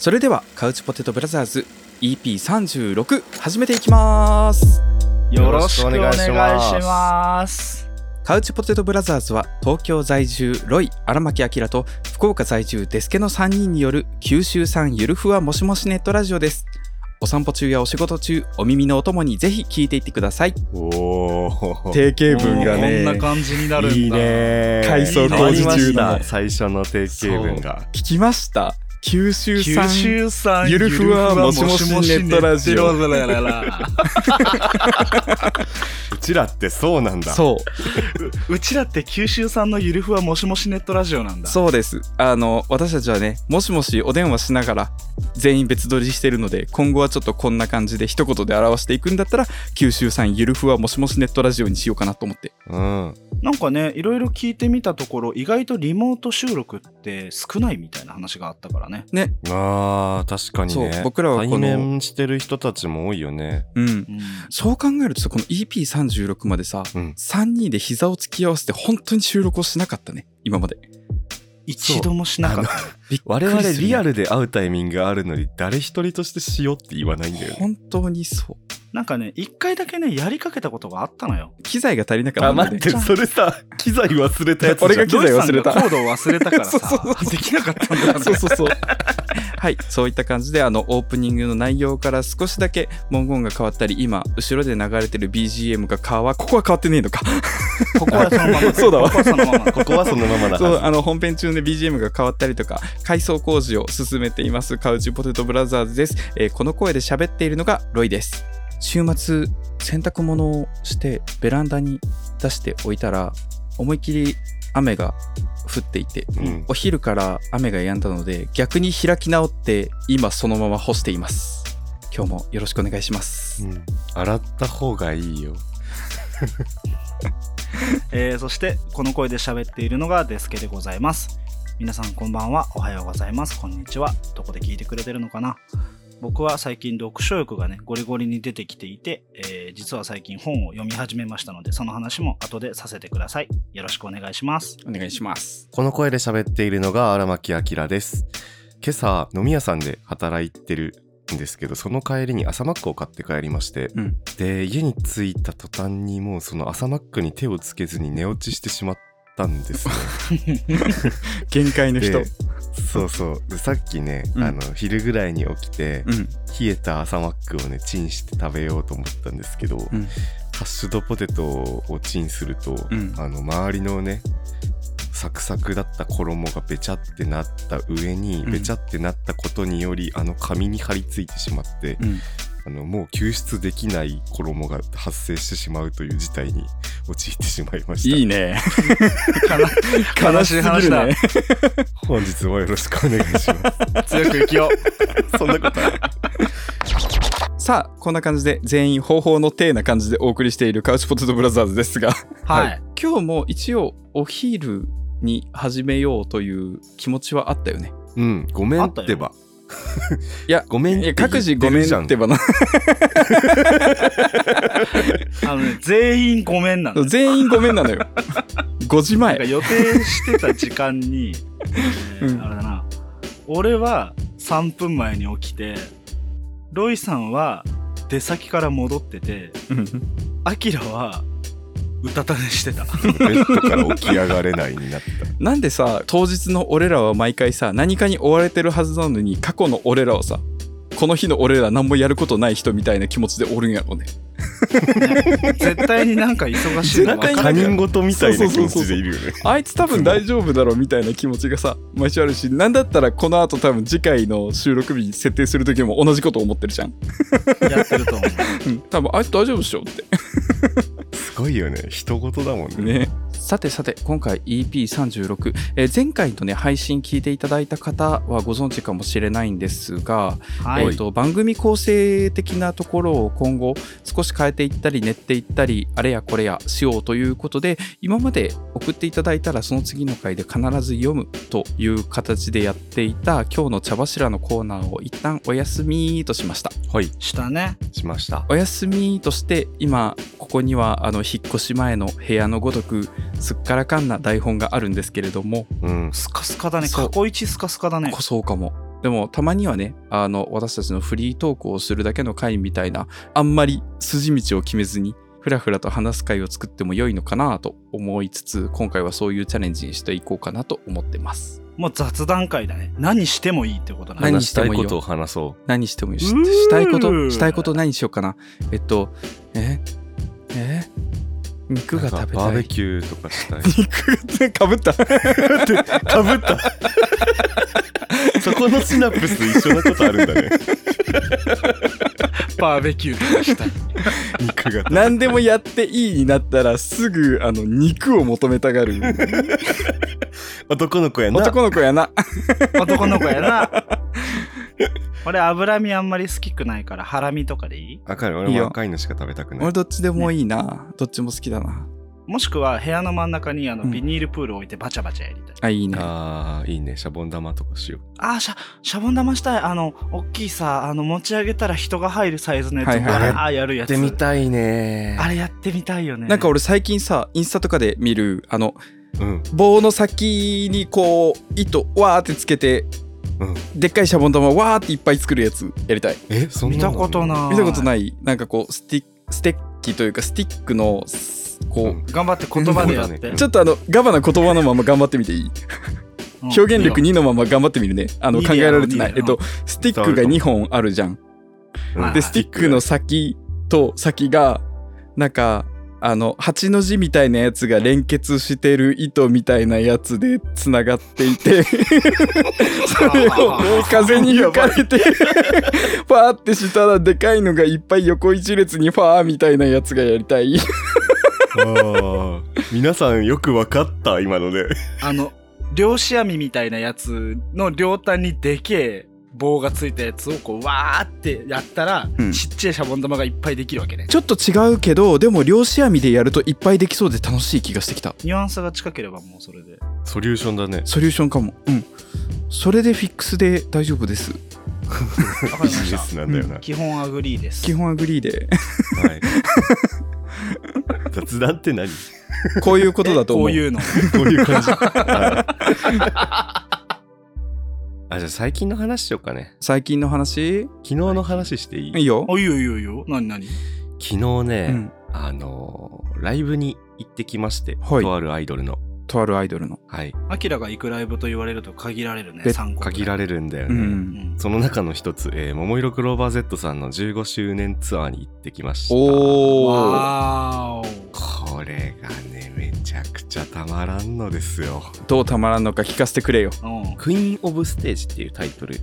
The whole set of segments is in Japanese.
それではカウチポテトブラザーズ EP36 始めていきますよろしくお願いします。カウチポテトブラザーズは東京在住ロイ荒牧明と福岡在住デスケの3人による九州産ゆるふわもしもしネットラジオですお散歩中やお仕事中お耳のお供にぜひ聞いていってくださいおお。定型文がこんなね感じになるんだ。いいね。改装工事中の変わりました最初の定型文が。聞きました九州九産州産ゆるふわもしもしネットラジオ ちらってそうなんだ。そうオ うちらって九州産のゆるふわもしもしネットラジオなんだ。そうです。あの、私たちはね、もしもしお電話しながら全員別撮りしてるので、今後はちょっとこんな感じで一言で表していくんだったら、九州産ゆるふわもしもしネットラジオにしようかなと思って。うん。なんかね、いろいろ聞いてみたところ、意外とリモート収録って少ないみたいな話があったからね。ね、あー、確かにね。そう僕らはこの対面してる人たちも多いよね。うん。うんそう考えるとさ、この EP36 までさ、うん。3人で膝を突き合わせて本当に収録をしなかったね、今まで。一度もしなかった。我々リアルで会うタイミングがあるのに、誰一人としてしようって言わないんだよね。本当にそう。なんかね、一回だけね、やりかけたことがあったのよ。機材が足りなかったあ、待って、それさ、機材忘れたやつじゃん。俺が機材忘れたコードを忘れたから そうそうさ、できなかったんだよねそうそうそう。はい、そういった感じで、あの、オープニングの内容から少しだけ文言が変わったり、今、後ろで流れてる BGM が変わ、ここは変わってねえのか。ここはそのまま。そうだわここはそのまま。ここはそのままだそう、はあの、本編中で BGM が変わったりとか、改装工事を進めています、カウチポテトブラザーズです。えーこの声で喋っているのがロイです。週末、洗濯物をして、ベランダに出しておいたら、思いっきり雨が降っていて、ず。うん。お昼から雨が止んだので逆に開き直って今そのまま干しています。今日もよろしくお願いします、うん。洗った方がいいよ。えーそしてこの声で喋っているのがデスケでございます。皆さんこんばんは。おはようございます。こんにちは。どこで聞いてくれてるのかな僕は最近読書欲がねゴリゴリに出てきていて、えー実は最近本を読み始めましたのでその話も後でさせてください。よろしくお願いします。お願いします。この声で喋っているのが荒牧明です。今朝飲み屋さんで働いてるんですけどその帰りに朝マックを買って帰りましてうん。で家に着いた途端にもうその朝マックに手をつけずに寝落ちしてしまったんですね。限界の人。でそうそう。でさっきね、うん。あの昼ぐらいに起きて、うん。冷えた朝マックをねチンして食べようと思ったんですけど、うん。ハッシュドポテトをチンすると、うん。あの周りのねサクサクだった衣がべちゃってなった上に、うん。べちゃってなったことによりあの紙に張り付いてしまって、うんあのもう救出できない衣が発生してしまうという事態に陥ってしまいました。いいね。悲しい話だ。ね。本日もよろしくお願いします。強く生きよそんなことない。さあこんな感じで全員方法の体な感じでお送りしているカウチポテトブラザーズですが。うはい、今日も一応お昼に始めようという気持ちはあったよね。うんごめんってばいやごめん各自ごめんってばな。あのね全員ごめんなの全員ごめんなのよ。5時前。予定してた時間に、えーうん。あれだな。俺は3分前に起きてロイさんは出先から戻っててうん。アキラはうたた寝してた。ベッドから起き上がれないになった。なんでさ当日の俺らは毎回さ何かに追われてるはずなのに過去の俺らをさこの日の俺ら何もやることない人みたいな気持ちでおるんやろうね。絶対になんか忙しいの分か他る人事みたいな気持ちでいるよね。あいつ多分大丈夫だろうみたいな気持ちがさ毎週あるしなんだったらこの後多分次回の収録日設定する時も同じこと思ってるじゃん、やってると思う。うん、多分あいつ大丈夫でしょって。すごいよね。人事だもんね。ね。さてさて今回 EP36、えー前回のね配信聞いていただいた方はご存知かもしれないんですが、はい、えー、と番組構成的なところを今後少し変えていったり練っていったりあれやこれやしようということで今まで送っていただいたらその次の回で必ず読むという形でやっていた今日の茶柱のコーナーを一旦お休みとしました。はい。したね。しました。お休みとして今ここにはあの引っ越し前の部屋のごとくすっからかんな台本があるんですけれども。うん。スカスカだね。過去一スカスカだね。こそうかも。でもたまにはねあの私たちのフリートークをするだけの回みたいなあんまり筋道を決めずにふらふらと話す会を作っても良いのかなと思いつつ今回はそういうチャレンジにしていこうかなと思ってます。もう雑談会だね。何してもいいってことだね。何話したいことを話そ何してもいいしたいことしたいこと何しようかな。えっとえ肉が食べたい。バーベキューとかしたい。肉かぶった？かぶった？そこのシナプス一緒なことあるんだね。バーベキューとかしたい。肉が何でもやっていいになったらすぐあの肉を求めたがる。男の子やな。男の子やな。男の子やな。俺脂身あんまり好きくないからハラミとかでいい？わかる。い俺も赤いのしか食べたくない。俺どっちでもいいな、どっちも好きだな。もしくは部屋の真ん中にあのうん。ビニールプール置いてバチャバチャやりたい。あいいね。あーいいね。シャボン玉とかしよう。あーシャ、シャボン玉したい。あの、大きいさ、あの、持ち上げたら人が入るサイズのやつ、はいはいはい。あーやるやつ。やってみたいねあれやってみたいよね。なんか俺最近さインスタとかで見るあのうん。棒の先にこう糸わーってつけてうん。でっかいシャボン玉わーっていっぱい作るやつやりたい。えそんな見たことない。見たことない。なんかこうスティステッキというかスティックのすこう、うん。頑張って言葉でやって。うんちょっとあのガバな言葉のまま頑張ってみていい？うん。表現力2のまま頑張ってみるね。あの考えられてない。えっとスティックが2本あるじゃん。でスティックの先と先がなんかあの8の字みたいなやつが連結してる糸みたいなやつでつながっていて それを風に吹かれてファーってしたらでかいのがいっぱい横一列にファーみたいなやつがやりたい。あー皆さんよくわかった今ので。あの、漁師網みたいなやつの両端にでけえ棒がついたやつをこう、わーってやったら、うん。ちっちゃいシャボン玉がいっぱいできるわけね。ちょっと違うけどでも漁師網でやるといっぱいできそうで楽しい気がしてきた。ニュアンスが近ければもうそれで。ソリューションだね。ソリューションかも。うん。それでフィックスで大丈夫です。わかりましビジネスた。なんだよな、基本 agree です。基本 agree で。はい。雑談って何？こういうことだと思う。こういうの。こういう感じ、はいあじゃあ最近の話しようかね。最近の話？昨日の話していい？いいよ。あ、いいよいいよいいよ。なになに昨日ね、うん。あのーライブに行ってきまして、はい。とあるアイドルのとあるアイドルのはいアキラが行くライブと言われると限られるね。で3個。限られるんだようね、んその中の一つ、えー、桃色クローバー Z さんの15周年ツアーに行ってきましたおーわーこれがねめちゃくちゃたまらんのですよどうたまらんのか聞かせてくれよお。うん。クイーン・オブ・ステージっていうタイトル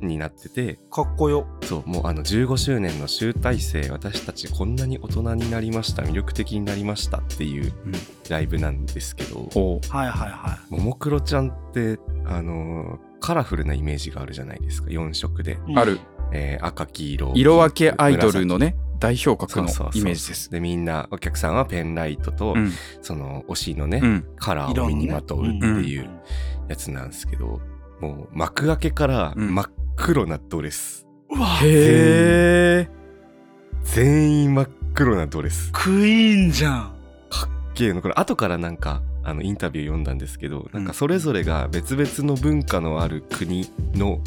になっててかっこよ。そうもうあの15周年の集大成私たちこんなに大人になりました魅力的になりましたっていううん。ライブなんですけど、おはいはいはももクロちゃんってあのーカラフルなイメージがあるじゃないですか4色で、い。ある。えー赤黄色色分けアイドルのね代表格のそうそうそうイメージです。でみんなお客さんはペンライトと、うん。その推しのね、うん。カラーを身にまとうっていうやつなんですけど、もう幕開けからうん。真っ黒なドレス、全員。真っ黒なドレス。クイーンじゃん。ゲーの。これ後からなんかあのインタビュー読んだんですけどなんかそれぞれが別々の文化のある国の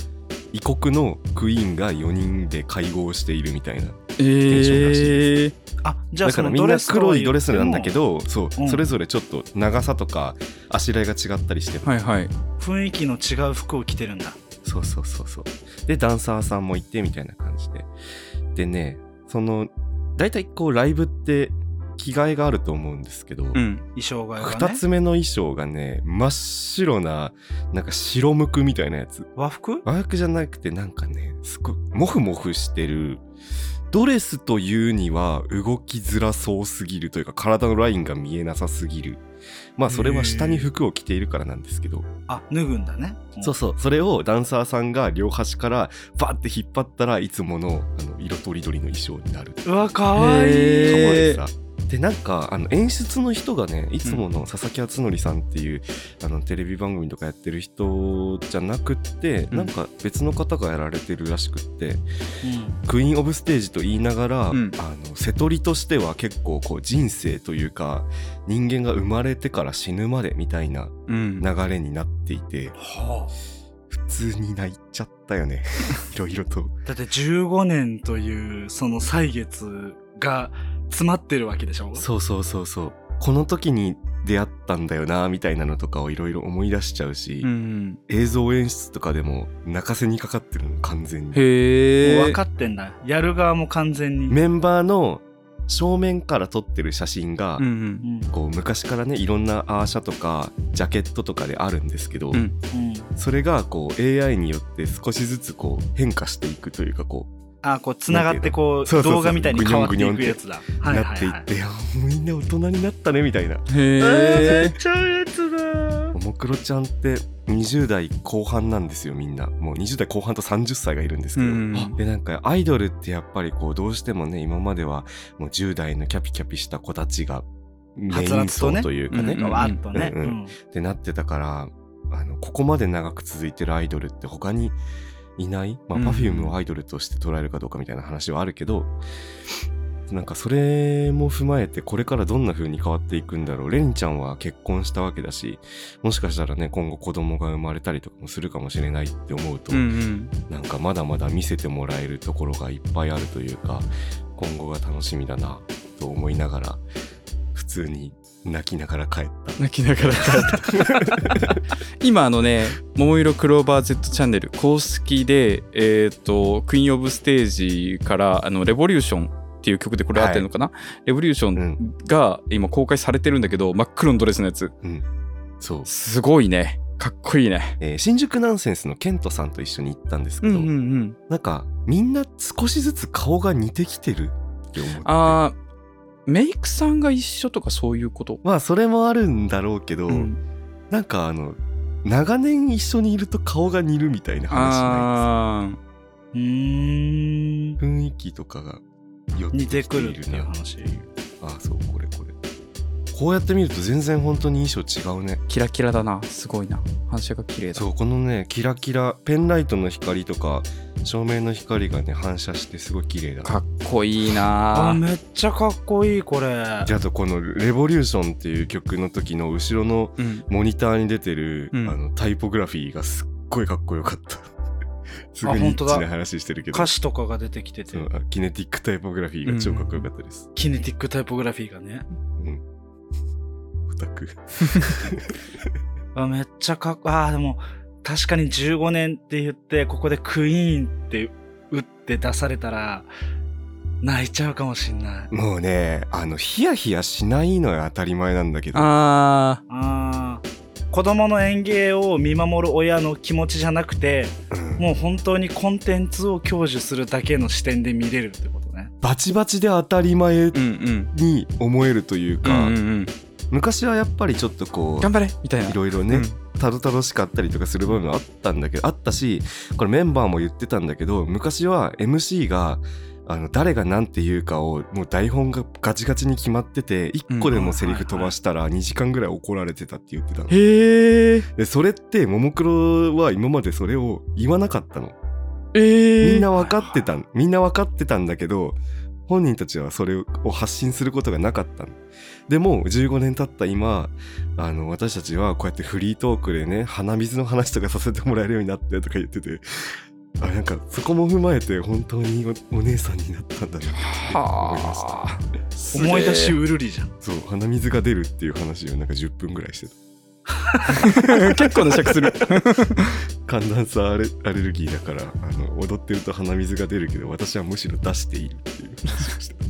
異国のクイーンが4人で会合しているみたいなえー、あ、じゃあだからみんな黒いドレスなんだけど。どそう、うん。それぞれちょっと長さとかあしらいが違ったりしてはいはい。雰囲気の違う服を着てるんだ。そうそうそうそう。でダンサーさんもいてみたいな感じで。でねその大体こうライブって着替えがあると思うんですけど、うん衣装が、ね。2つ目の衣装がね真っ白ななんか白むくみたいなやつ。和服？和服じゃなくてなんかねすごいモフモフしてる。ドレスというには動きづらそうすぎるというか体のラインが見えなさすぎるまあそれは下に服を着ているからなんですけど。あ、脱ぐんだね。そうそう。それをダンサーさんが両端からバッて引っ張ったらいつものあの色とりどりの衣装になるう。わ、かわいい。へー可愛さでなんかあの演出の人がねいつもの佐々木敦則さんっていう、あのテレビ番組とかやってる人じゃなくって、うん。なんか別の方がやられてるらしくってうん。クイーン・オブ・ステージと言いながら、うん。あの瀬戸りとしては結構こう人生というか人間が生まれてから死ぬまでみたいなうん。流れになっていては普通に泣いちゃったよね。いろいろと。だって15年というその歳月が詰まってるわけでしょ？そうそうそうそう。この時に出会ったんだよなみたいなのとかをいろいろ思い出しちゃうし、うん映像演出とかでも泣かせにかかってるの完全に。へえ分かってんだやる側も完全に、メンバーの正面から撮ってる写真が、うんうん。こう昔からねいろんなアーシャとかジャケットとかであるんですけど、うん。うん、それがこう AI によって少しずつこう変化していくというかこあこうつながってこう動画みたいに変わっていくやつだ。うはいなっていはいはい。って、みんな大人になったねみたいな。へえちゃうやつだ。ももクロちゃんって20代後半なんですよみんな。もう20代後半と30歳がいるんですけど、うん。でなんかアイドルってやっぱりこうどうしてもね今まではもう10代のキャピキャピした子たちがメイン層というかね。うんわーっとね、ってなってたからあのここまで長く続いてるアイドルって他にいない、まあ、うん Perfume をアイドルとして捉えるかどうかみたいな話はあるけど、なんかそれも踏まえてこれからどんな風に変わっていくんだろう。レンちゃんは結婚したわけだしもしかしたらね今後子供が生まれたりとかもするかもしれないって思うと、うんうん。なんかまだまだ見せてもらえるところがいっぱいあるというか今後が楽しみだなと思いながら普通に泣きながら帰った。泣きながら帰った。今あのね「桃色クローバー Z チャンネル」公式でえっ、とクイーン・オブ・ステージからあの「レボリューション」っていう曲でこれ合ってるのかな、レボリューションが今公開されてるんだけど真っ黒のドレスのやつ。うん、そう、すごいね。かっこいいね。えー新宿ナンセンスのケントさんと一緒に行ったんですけど、ん。なんかみんな少しずつ顔が似てきてるって思って。あーメイクさんが一緒とかそういうこと？まあそれもあるんだろうけど、うん。なんかあの長年一緒にいると顔が似るみたいな話ないです雰囲気とかが寄って似てきくるっていうな話。ああそうこれこれ。こうやって見ると全然本当に衣装違うね。ーキラキラだなすごいな。反射が綺麗だ。そうこのねキラキラペンライトの光とか照明の光がね反射してすごい綺麗だかっこいいな。あめっちゃかっこいいこれ。であとこの「レボリューション」っていう曲の時の後ろのうん。モニターに出てる、うん。あのタイポグラフィーがすっごいかっこよかった。すごいニッ本当だ。チな話してるけど。歌詞とかが出てきてて。キネティックタイポグラフィーが超かっこよかったです、キネティックタイポグラフィーがね。うん。オタク。あめっちゃかっこあーでも確かに15年って言ってここでクイーンって打って出されたら泣いちゃうかもしんない。もうねあのヒヤヒヤしないのは当たり前なんだけど。ああー。子供の演芸を見守る親の気持ちじゃなくてうん。もう本当にコンテンツを享受するだけの視点で見れるってことね。バチバチで当たり前に思えるといううか、んうんうん。昔はやっぱりちょっとこう頑張れみたいな。いろいろね、うん。たどたどしかったりとかする部分もあったんだけどあったしこれメンバーも言ってたんだけど昔は MC があの誰が何て言うかをもう台本がガチガチに決まってて1個でもセリフ飛ばしたら2時間ぐらい怒られてたって言ってたの。へえでそれってももクロは今までそれを言わなかったの。えー、みんな分かってたんみんな分かってたんだけど本人たちはそれを発信することがなかったのでも15年経った今あの私たちはこうやってフリートークでね鼻水の話とかさせてもらえるようになってとか言っててあなんかそこも踏まえて本当におお姉さんになったんだなって思いました。はあ。思い出しうるりじゃん。そう鼻水が出るっていう話をなんか10分ぐらいしてた。結構な尺する。寒暖差アレアレルギーだからあの踊ってると鼻水が出るけど私はむしろ出しているっていう話をしてた。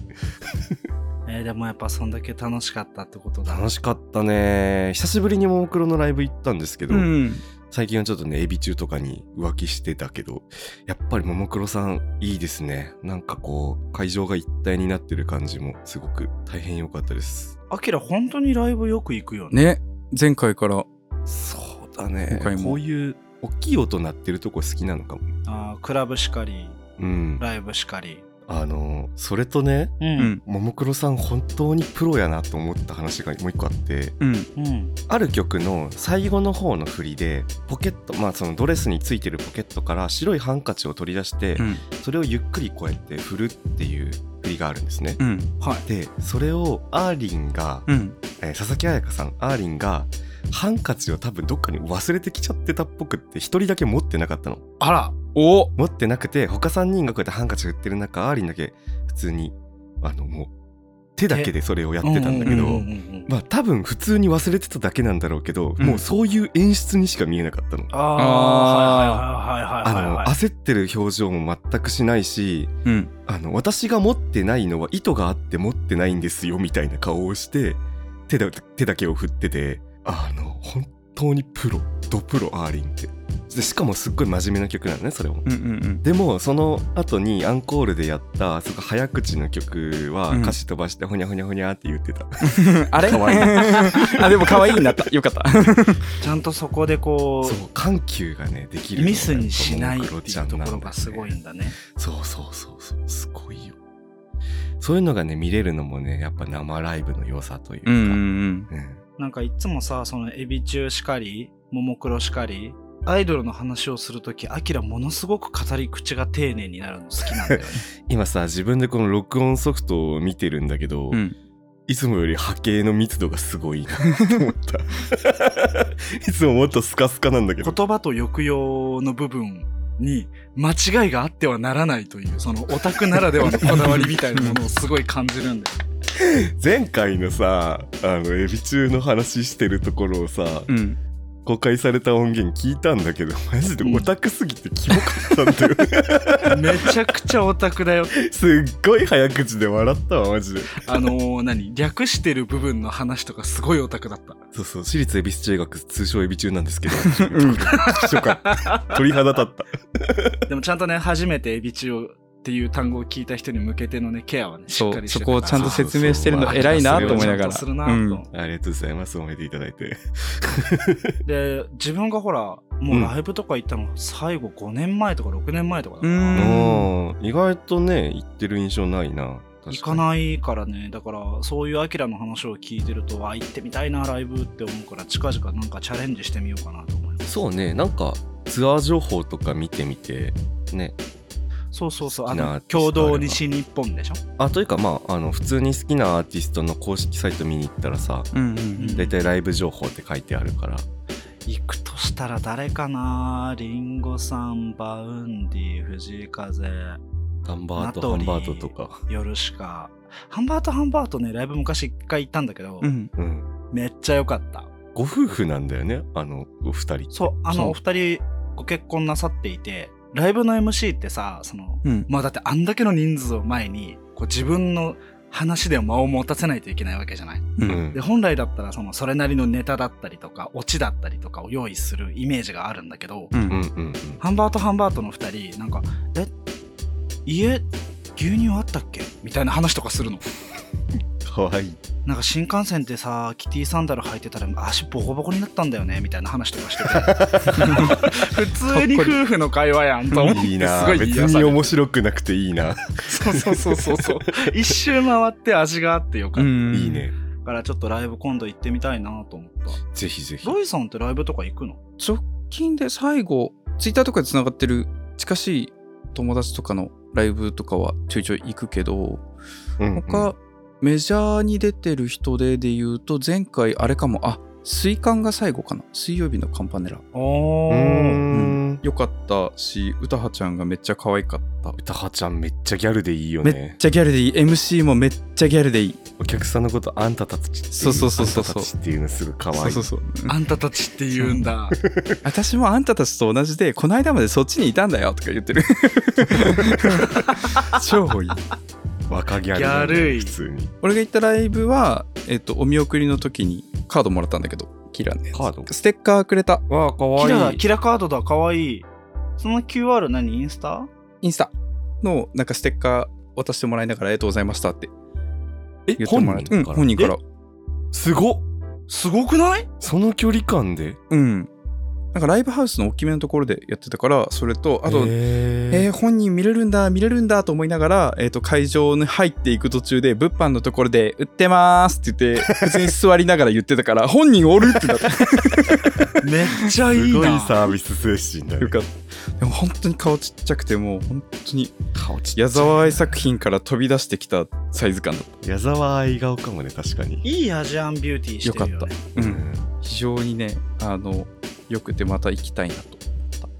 えーでもやっぱそんだけ楽しかったってことだ。楽しかったね。久しぶりにももクロのライブ行ったんですけど、うん最近はちょっとねエビ中とかに浮気してたけどやっぱりももクロさんいいですね。なんかこう会場が一体になってる感じもすごく大変良かったです。アキラ本当にライブよく行くよね。ね。前回から。そうだね。今回も。こういう大きい音鳴ってるとこ好きなのかも。あークラブしかりうん。ライブしかりあのそれとねううん。んももクロさん本当にプロやなと思った話がもう一個あってうん。うん。ある曲の最後の方の振りでポケットまあそのドレスについてるポケットから白いハンカチを取り出して、うん。それをゆっくりこうやって振るっていう振りがあるんですね。うん。はい。でそれをアーリンが、うん。えー佐々木彩香さんアーリンがハンカチを多分どっかに忘れてきちゃってたっぽくって一人だけ持ってなかったの。あらお。持ってなくて他3人がこうやってハンカチ振ってる中アーリンだけ普通にあのもう手だけでそれをやってたんだけど、まあ多分普通に忘れてただけなんだろうけど、うん。もうそういう演出にしか見えなかったの。あーはいはいはいはいはいあのはい。焦ってる表情も全くしないしうん。あの私が持ってないのは意図があって持ってないんですよみたいな顔をして手だ手だけを振っててあの本当にプロドプロアーリンって。でしかもすっごい真面目な曲なのねそれも。うんうんでもその後にアンコールでやったすごい早口の曲はうん。歌詞飛ばしてほにゃほにゃほにゃって言ってた。う んあれ？可愛い。あでも可愛いになった。よかった。ちゃんとそこでこそう緩急がねできるミスにしないっていうんところがすごいんだね。そうそうそうそう。すごいよ。そういうのがね見れるのもねやっぱ生ライブの良さというか、うんうんうん。うんなんかいつもさそのエビ中しかりももクロしかりアイドルの話をするときアキラものすごく語り口が丁寧になるの好きなんだよね。今さ自分でこの録音ソフトを見てるんだけど、うん。いつもより波形の密度がすごいなと思った。いつももっとスカスカなんだけど。言葉と抑揚の部分に間違いがあってはならないというそのオタクならではのこだわりみたいなものをすごい感じるんだよ 前回のさあのエビ中の話してるところをさ、うん。公開された音源聞いたんだけどマジでオタクすぎてキモかったんだよ めちゃくちゃオタクだよ。すっごい早口で笑ったわマジで。あのー、何？略してる部分の話とかすごいオタクだった。そうそう。私立恵比寿中学通称エビ中なんですけど。うん。初回鳥肌立った。でもちゃんとね初めてエビ中っていう単語を聞いた人に向けてのねケアはねしっかりそこをちゃんと説明してるの偉いなと思いながら。するなとうんありがとうございます褒めていただいてで自分がほらもうライブとか行ったの最後5年前とか6年前とかだか意外とね言ってる印象ないな行かないからねだからそういうアキラの話を聞いてるとあ行ってみたいなライブって思うから近々なんかチャレンジしてみようかなと思いますそうねなんかツアー情報とか見てみてねそうそうそう。あのキョードー西日本でしょ？あというかまああの普通に好きなアーティストの公式サイト見に行ったらさうんうん大体ライブ情報って書いてあるから。行くとしたら誰かな？林檎さん Vaundy 藤井風。ハンバーナトハンバートとか。ヨルシカ。ハンバートハンバートねライブ昔一回行ったんだけど、うん。うん。めっちゃ良かった。ご夫婦なんだよね？あのお二人そうあのお二人ご結婚なさっていてライブの MC ってさそのうん。まあだってあんだけの人数を前にこう自分の話で間を持たせないといけないわけじゃない？ううん。んで本来だったらそのそれなりのネタだったりとかオチだったりとかを用意するイメージがあるんだけど、ハンバートハンバートの2人なんか「え？家？牛乳あったっけ?」みたいな話とかするの。かわい。いなんか新幹線ってさキティサンダル履いてたら足ボコボコになったんだよねみたいな話とかしてて。普通に夫婦の会話やんと思って いいな。すごい別に面白くなくていいな。そうそうそうそうそう。一周回って味があってよかった、うん。いいね。だからちょっとライブ今度行ってみたいなと思った。ぜひぜひ。ロイさんってライブとか行くの？直近で最後ツイッターとかでつながってる近しい友達とかのライブとかはちょいちょい行くけどうんうん。他、メジャーに出てる人でで言うと前回あれかも。あ水管が最後かな。水曜日のカンパネラ。おうん。んよかったし歌羽ちゃんがめっちゃ可愛かった。歌羽ちゃんめっちゃギャルでいいよめっねちゃギャルでいい。MC もめっちゃギャルでいい。お客さんのことあんたたちっていうそうそうそうそうあんたたちっていうのすごい可愛い。そうそうそう。あんたたちって言うんだ。私もあんたたちと同じでこの間までそっちにいたんだよとか言ってる。超いい若ギャルギャルい。普通に。俺が行ったライブは、えっと、お見送りの時にカードもらったんだけどキラのやつカード？ステッカーくれた。わあかわキラいい。キラカードだかわいい。その QR 何？インスタ？インスタ。のなんかステッカー渡してもらいながらありがとうございましたって。え言ってもらえてうん、本人から。すごっ。すごくない？その距離感で？うんなんかライブハウスの大きめのところでやってたからそれとあとえへー、本人見れるんだ見れるんだと思いながら、えー、と会場に入っていく途中で物販のところで「売ってます」って言って普通に座りながら言ってたから本人おるってなってめっちゃいいすごいなサービス精神だね。よかった。でも本当に顔ちっちゃくてもう本当に顔ちっちゃい矢沢愛作品から飛び出してきたサイズ感だっ矢沢愛顔かもね確かに。いいアジアンビューティーしてるよ、ね、よかった。ううんん。非常にねあのよくてまた行きたいなと。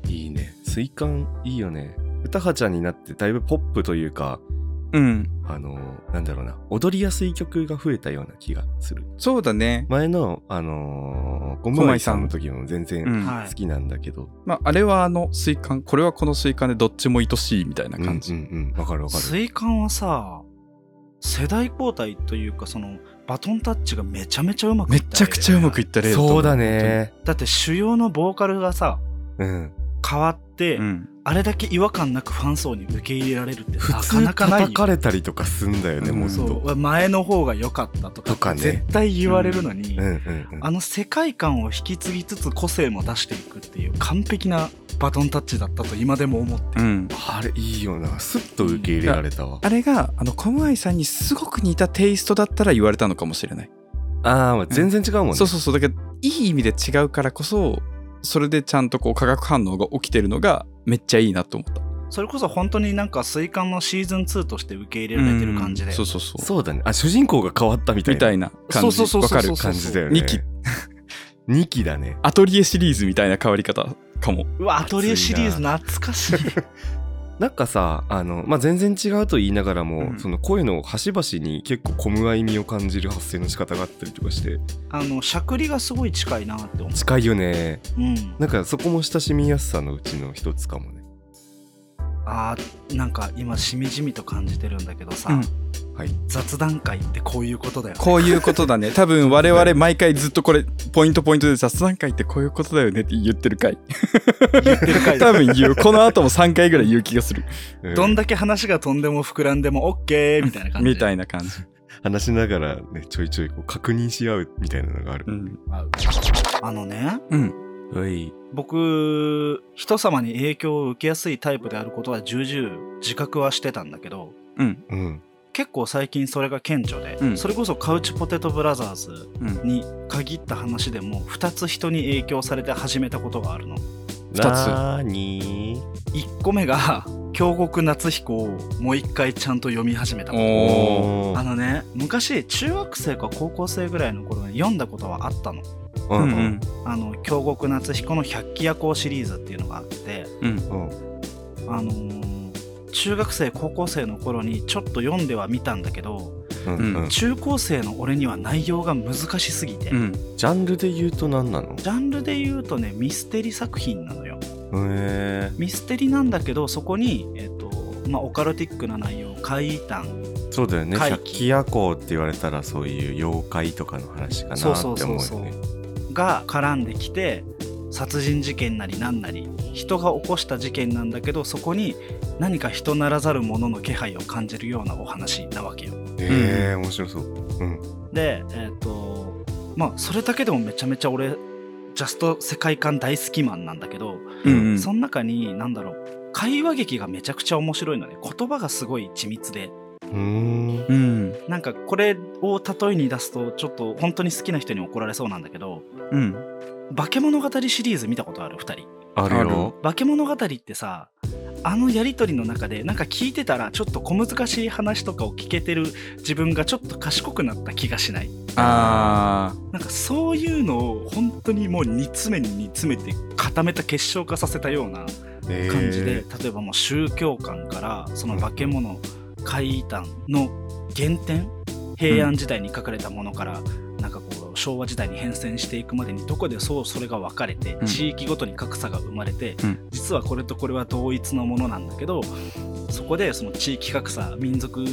いいね。水管いいよね。歌葉ちゃんになってだいぶポップというかうん。あのなんだろうな。踊りやすい曲が増えたような気がする。そうだね。前のあのー、ゴムマイさんの時も全然うん。はい好きなんだけど、まあ、あれはあの水管これはこの水管でどっちも愛しいみたいな感じ、うんうんうん。わかるわかる。水管はさ世代交代というかそのバトンタッチがめちゃめちゃうまくいめったちゃくちゃうまくいっった例だと思そうだね。だって主要のボーカルがさうん。変わって、うんあれだけ違和感なくファン層に受け入れられるってなか普通なかない。よ叩かれたりとかすんだよね、うんもっとそう。前の方が良かったとかとかね。絶対言われるのに、うんうんうん。あの世界観を引き継ぎつつ個性も出していくっていう完璧なバトンタッチだったと今でも思って。る、うん、あれいいよな。スッと受け入れられたわ、あれがあのコムアイさんにすごく似たテイストだったら言われたのかもしれない、ああ全然違うもんね、そうそうそう。だけどいい意味で違うからこそそれでちゃんとこう化学反応が起きてるのがめっちゃいいなと思った。それこそ本当になんか水管のシーズン2として受け入れられてる感じで、うん。そうそうそう。そうだね。あ主人公が変わったみたいな。みたいな感じ。そうそうそうそうわかる感じだよね。2期。2期だね。アトリエシリーズみたいな変わり方かも。うわアトリエシリーズ懐かしい なんかさあの、まあ、全然違うと言いながらも、うん。その声の端々に結構コムアイ味を感じる発声の仕方があったりとかして。あのしゃくりがすごい近いなって思近いよね。う、うん、なんかそこも親しみやすさのうちの一つかもねあーなんか今しみじみと感じてるんだけどさ、うん。はい。雑談会ってこういうことだよね。こういうことだね。多分我々毎回ずっとこれポイントポイントで雑談会ってこういうことだよねって言ってる回。言ってる回だ。多分言う。この後も3回ぐらい言う気がする。うん。どんだけ話が飛んでも膨らんでも OK みたいな感じ。みたいいな感じ、話しながらねちょいちょいこう確認し合うみたいなのがある。うん。あのねうん。はい僕人様に影響を受けやすいタイプであることは重々自覚はしてたんだけどうん。うん。結構最近それが顕著で、うん。それこそカウチポテトブラザーズうんに限った話でも2つ人に影響されて始めたことがあるの。二つ。なーに1個目が京極夏彦をもう一回ちゃんと読み始めたあのね昔中学生か高校生ぐらいの頃に読んだことはあったのううん。んあの京極夏彦の百鬼夜行シリーズっていうのがあってうん。うんあのー中学生高校生の頃にちょっと読んではみたんだけどうんうん。うん中高生の俺には内容が難しすぎて、うん。ジャンルで言うと何なの？ジャンルで言うとねミステリ作品なのよ。ミステリなんだけどそこにえっ、とまあオカルティックな内容怪談そうだよね。百鬼夜行って言われたらそういう妖怪とかの話かなってそう思うよそうそうそうねが絡んできて殺人事件なりなんなり人が起こした事件なんだけどそこに何か人ならざるものの気配を感じるようなお話なわけよ。へえ面白そう。うん。でえっ、とまあそれだけでもめちゃめちゃ俺ジャスト世界観大好きマンなんだけど、うんその中に何だろう会話劇がめちゃくちゃ面白いのね言葉がすごい緻密でうーん。うん。なんかこれを例えに出すとちょっと本当に好きな人に怒られそうなんだけどうん化け物語シリーズ見たことある？2人。あるよ。化け物語ってさあのやり取りの中でなんか聞いてたらちょっと小難しい話とかを聞けてる自分がちょっと賢くなった気がしない？あなんかそういうのを本当にもう煮詰めに煮詰めて固めた結晶化させたような感じで、例えばもう宗教観からその化け物怪談の原点？平安時代に書かれたものから、なんかこう昭和時代に変遷していくまでにどこでそうそれが分かれて、うん。地域ごとに格差が生まれて、うん。実はこれとこれは同一のものなんだけどそこでその地域格差民族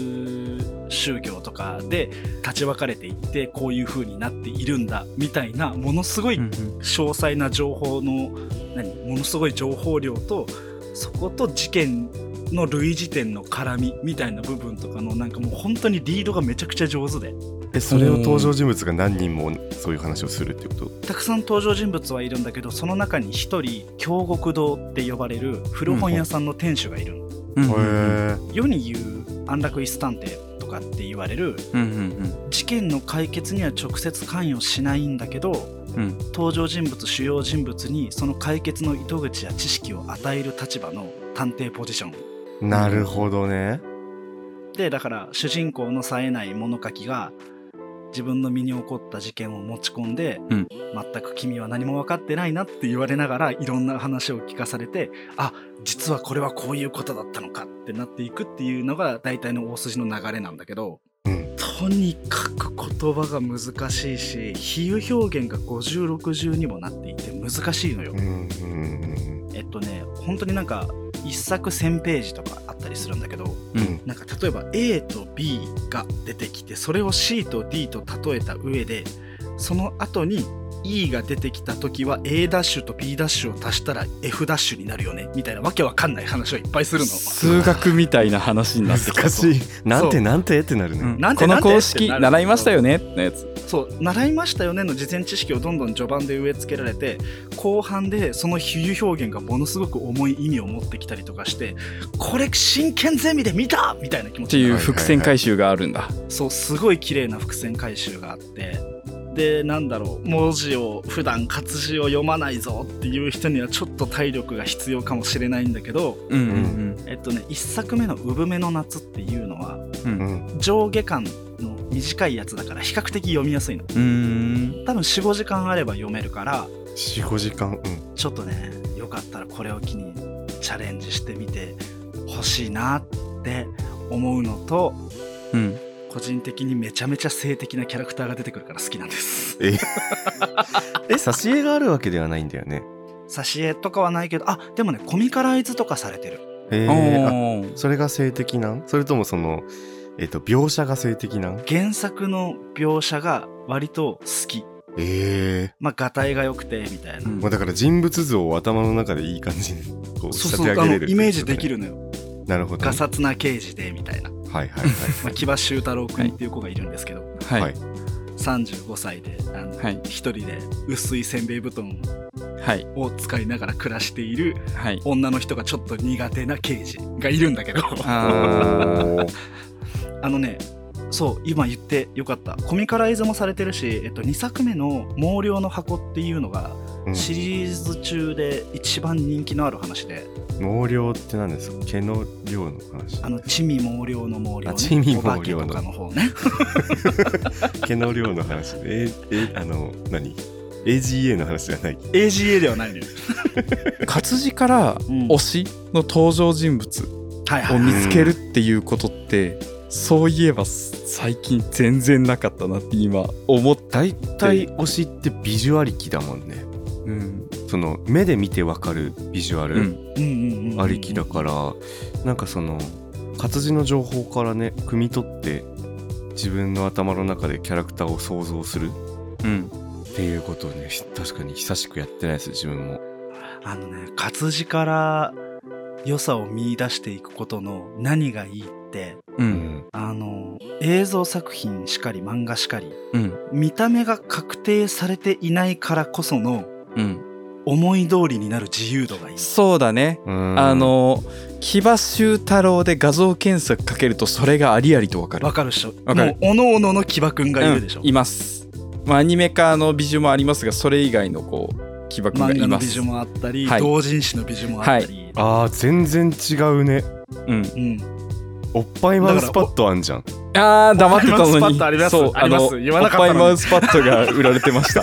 宗教とかで立ち分かれていってこういう風になっているんだみたいなものすごいうんうん。詳細な情報の何？ものすごい情報量とそこと事件の類似点の絡みみたいな部分とかのなんかもう本当にリードがめちゃくちゃ上手で。えそれを登場人物が何人もそういう話をするってこと？たくさん登場人物はいるんだけどその中に一人京極堂って呼ばれる古本屋さんの店主がいるの、うん。へえ世に言う安楽椅子探偵とかって言われる。うんうん。事件の解決には直接関与しないんだけどうん。登場人物主要人物にその解決の糸口や知識を与える立場の探偵ポジションなるほどね。でだから主人公の冴えない物書きが自分の身に起こった事件を持ち込んで、うん。全く君は何も分かってないなって言われながらいろんな話を聞かされてあ実はこれはこういうことだったのかってなっていくっていうのが大体の大筋の流れなんだけどうん。とにかく言葉が難しいし比喩表現が5060にもなっていて難しいのよ。うんうんうん。えっとね本当になんか一作1000ページとかあったりするんだけどうん。なんか例えば A と B が出てきてそれを C と D と例えた上でその後に E が出てきた時は A ダッシュと B ダッシュを足したら F ダッシュになるよね。みたいなわけわかんない話をいっぱいするの。数学みたいな話になって難しい。なんてなんてってなるね、うん。なんてこの公式習いましたよねのやつ。そう習いましたよねの事前知識をどんどん序盤で植え付けられて後半でその比喩表現がものすごく重い意味を持ってきたりとかしてこれ真剣ゼミで見た！みたいな気持っていう伏線回収があるんだ。そうすごい綺麗な伏線回収があってでなんだろう文字を普段活字を読まないぞっていう人にはちょっと体力が必要かもしれないんだけどうんうんえっとね1作目の「産めの夏」っていうのはうん。ううんん上下巻の短いやつだから比較的読みやすいの。多分45時間あれば読めるから45時間うんちょっとねよかったらこれを機にチャレンジしてみてほしいなって思うのとうん。個人的にめちゃめちゃ性的なキャラクターが出てくるから好きなんです。え？え？挿絵があるわけではないんだよね。挿絵とかはないけどあでもねコミカライズとかされてる。へえそれが性的なん？それともそのえっと描写が性的なん？原作の描写が割と好き。ええまあがたいが良くてみたいな、うん。もうだから人物像を頭の中でいい感じにこう仕そうそうあの立て上げれるイメージできるるのよ。なるほどね、ガサツな刑事でみたいな、はいはいはい。まあ、木場修太郎君っていう子がいるんですけど、はい。はい。35歳であの、はい。一人で薄いせんべい布団はい。を使いながら暮らしているはい。女の人がちょっと苦手な刑事がいるんだけど。あ のねそう今言ってよかった。コミカライズもされてるし、えっと、2作目の「毛量の箱」っていうのがうん。シリーズ中で一番人気のある話で、毛量って何ですか毛の量の話あの地味毛量の毛量、あ地味毛量のの方ね毛の量の話でええあの何 AGA の話じゃない AGA ではないのよ、活字からうん推しの登場人物はいを見つけるっていうことって、そういえば最近全然なかったなって今思った。大体推しってビジュアリキだもんねうん。その目で見てわかるビジュアルうん。うんうんうんうんありきだからなんかその活字の情報からね汲み取って自分の頭の中でキャラクターを想像するうん。っていうことをね確かに久しくやってないです自分もあのね活字から良さを見出していくことの何がいいってう。うんんあの映像作品しかり漫画しかりうん。見た目が確定されていないからこそのうん。思い通りになる自由度がいいそうだね。うんあの、木場修太郎で画像検索かけるとそれがありありとわかる。わかるっしょわかるもうおのおのの騎馬くんがいるでしょ、うんいます。まあ、アニメ化の美女もありますが、それ以外のこう、木場くんが漫います。画の美女もあったり、はい同人誌の美女もあったり、あー全然違うねうん。うん、おっぱいマウスパッドあんじゃんあー、黙ってたのに。おっぱいマウスパッドありますそう、ありますの言わなかったのにおっぱいマウスパッドが売られてました。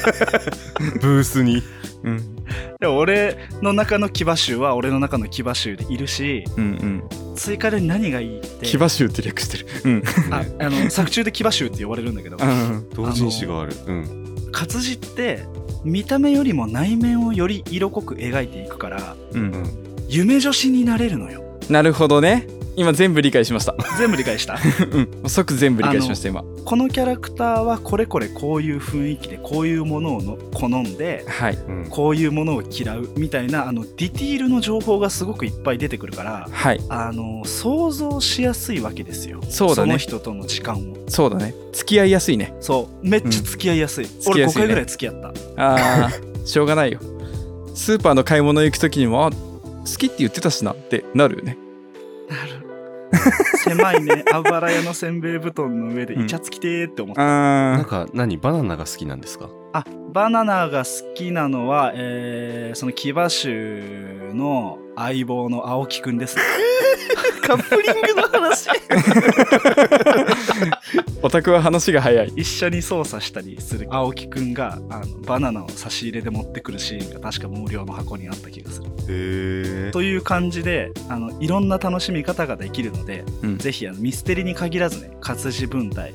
ブースにうん。でも俺の中の騎馬集は俺の中の騎馬集でいるしうんうん。追加で何がいいって騎馬集って略してる。うん。ああの作中で騎馬集って呼ばれるんだけどうん。同人誌があるうん活字って見た目よりも内面をより色濃く描いていくからう。うんん夢女子になれるのよなるほどね。今全部理解しました。全部理解した？うん。即全部理解しました、今。このキャラクターはこれこれこういう雰囲気でこういうものをの好んではい。うんこういうものを嫌うみたいなあのディティールの情報がすごくいっぱい出てくるからはい。あの想像しやすいわけですよそうだねの人との時間をそうだね。付き合いやすいね。そうめっちゃ付き合いやすい、付き合俺5いやすいね回ぐらい付き合ったあー、しょうがないよ。スーパーの買い物行くときにも、あ、好きって言ってたしなってなるよね。なる狭いねあばら屋のせんべい布団の上でイチャつきてーって思った、なんあか何？バナナが好きなんですか？あバナナが好きなのは、えーその騎馬衆の相棒の青木くんです。ね カップリングの話。ー、オタクは話が早い。一緒に操作したりする。青木くんがあのバナナを差し入れで持ってくるシーンが確か無料の箱にあった気がする。へえという感じであのいろんな楽しみ方ができるので、うん。ぜひあのミステリに限らずね活字文体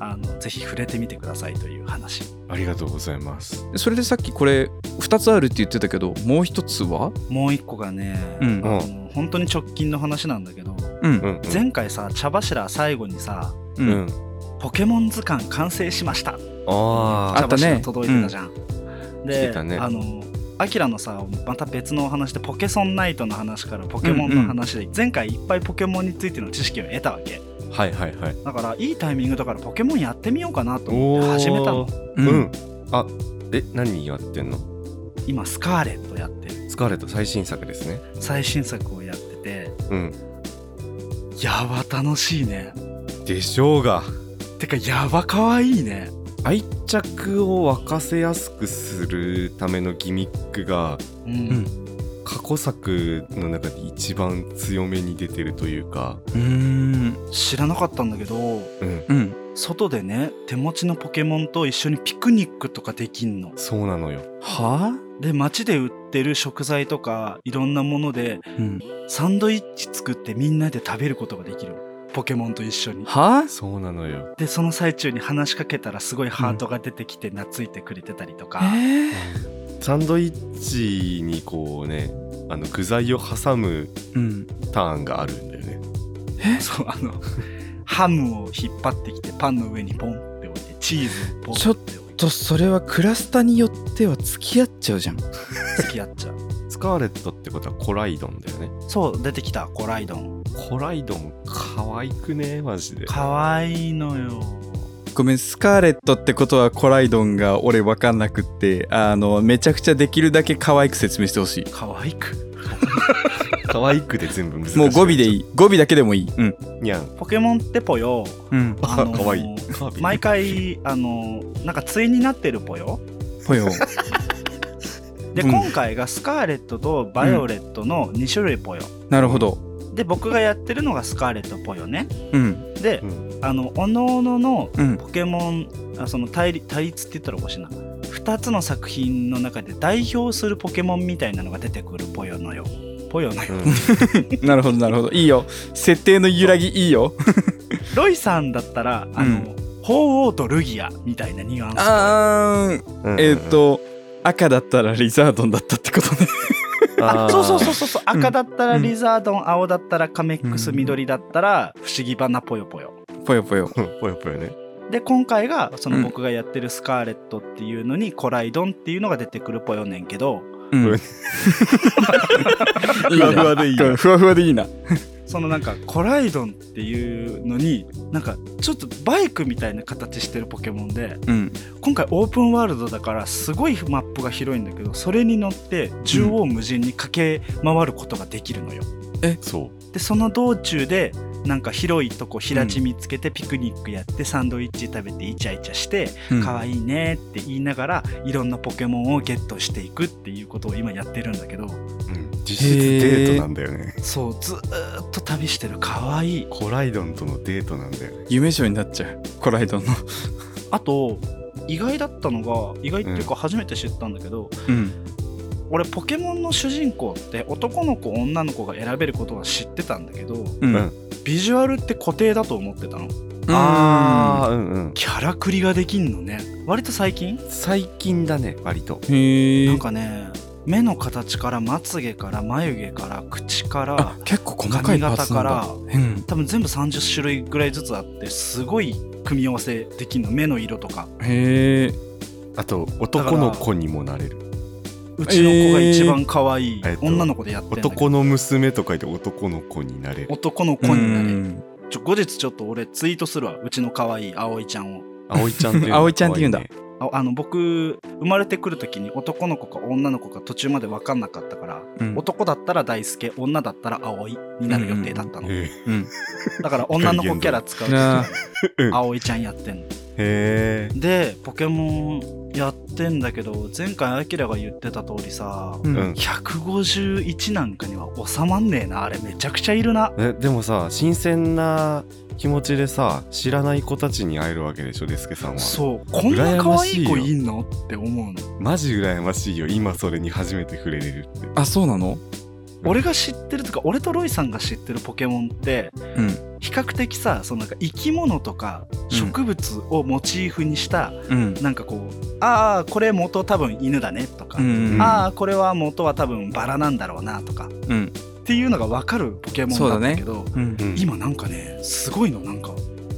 あのぜひ触れてみてくださいという話。ありがとうございます。それでさっきこれ2つあるって言ってたけどもう一つは？もう一個がね、うん。あの本当に直近の話なんだけど、うん。うんうん。前回さ茶柱最後にさううん。んポケモン図鑑完成しました。ああったね。茶柱届いてたじゃん、来でてたね。あのアキラのさまた別のお話でポケソンナイトの話からポケモンの話で、前回いっぱいポケモンについての知識を得たわけ。あはいはいはい。だからいいタイミングだからポケモンやってみようかなと思って始めたの。ううん。ん、あえ何やってんの？今スカーレットやってる。スカーレット最新作ですね。最新作をやってて。うん。やば楽しいね。でしょうが。てかやばかわいいね。愛着を沸かせやすくするためのギミックがうん、うん過去作の中で一番強めに出てるというか。うーん知らなかったんだけどうん。うん。外でね手持ちのポケモンと一緒にピクニックとかできんの。そうなのよ。はで街で売ってる食材とかいろんなものであ、うん、サンドイッチ作ってみんなで食べることができる。ポケモンと一緒に。はあ？そうなのよ。でその最中に話しかけたらすごいハートが出てきて懐いてくれてたりとか、えサンドイッチにこうねあの具材を挟むうん。ターンがあるんだよね。そうあの ハムを引っ張ってきてパンの上にポンって置いてチーズをポンって置いて。とそれはクラスタによっては付き合っちゃうじゃん。付き合っちゃう。スカーレットってことはコライドンだよね。そう出てきたコライドン。コライドン可愛くね？マジで。かわいいのよごめんスカーレットってことはコライドンが俺分かんなくってあのめちゃくちゃできるだけ可愛く説明してほしい。かわいく？可愛くで全部難しい。もう語尾でいい。語尾だけでもいい。うん。にゃんポケモンってぽよ。うん。ああのー可愛い。カービィ毎回あのなんか対になってるぽよ。ぽよ。で、うん。今回がスカーレットとバイオレットの2種類ぽよ、なるほどで僕がやってるのがスカーレットぽよね。うん。でうん。あのおのおののうん。ポケモンあその対立対立って言ったらおかしいな。2つの作品の中で代表するポケモンみたいなのが出てくるぽよのよ。ぽよのよ、うん。なるほどなるほど。いいよ。設定の揺らぎいいよ。ロイさんだったらあの、うん。鳳凰とルギアみたいなニュアンスあーうんえっ、と赤だったらリザードンだったってことねあそうそうそうそうそう。うん。赤だったらリザードン、青だったらカメックス、うん緑だったら不思議花ぽよぽよ。ぽよぽよ。う んぽよぽよね。で今回がそうん。の僕がやってるスカーレットっていうのにコライドンっていうのが出てくるぽよねんけど。ふわふわでいいな。ふわふわでいいな そのなんかコライドンっていうのになんかちょっとバイクみたいな形してるポケモンでうん。今回オープンワールドだからすごいマップが広いんだけどそれに乗って縦横無尽に駆け回ることができるのよ。そう。でその道中でなんか広いとこ平地見つけてピクニックやってサンドイッチ食べてイチャイチャしてうん。可愛いねって言いながらいろんなポケモンをゲットしていくっていうことを今やってるんだけどうん実質デートなんだよね。そうずーっと旅してる可愛い。コライドンとのデートなんだよね。夢女になっちゃう。コライドンの。あと意外だったのが意外っていうか初めて知ったんだけど、うん。俺ポケモンの主人公って男の子女の子が選べることは知ってたんだけどうん。うん。ビジュアルって固定だと思ってたの。ああうんうん。キャラクリができんのね。割と最近？最近だね割と。へえなんかね目の形からまつげから眉毛から口からあ結構細かいパーツなんだ。髪うん。多分全部30種類ぐらいずつあってすごい組み合わせできんの。目の色とか。へえ。あと男の子にもなれる。うちの子が一番可愛いえーと女の子でやってんだけど。男の娘と書いて男の子になれる。男の子になれる。うん。ちょ後日ちょっと俺ツイートするわうちの可愛い葵ちゃんを。葵ちゃんっていうんだ 葵ちゃんって言うんだああの僕生まれてくる時に男の子か女の子か途中まで分かんなかったから、うん。男だったら大輔女だったら葵になる予定だったの、へうんだから女の子キャラ使う時なあ。うん。葵ちゃんやってんのえでポケモンやってんだけど前回アキラが言ってた通りさ、うん。うん。151なんかには収まんねえな。あれめちゃくちゃいるな。えでもさ新鮮な気持ちでさ知らない子たちに会えるわけでしょデスケさんは。そう。こんな可愛い子いんのって思うの。マジ羨ましいよ。今それに初めて触れれるって。あそうなの？俺が知ってるとか俺とロイさんが知ってるポケモンってうん比較的さそのなんか生き物とか植物をモチーフにした、うん。なんかこうああこれ元多分犬だねとか、うんああこれは元は多分バラなんだろうなとかうん。っていうのが分かるポケモンだったけど、うんうん。今なんかねすごいのなんか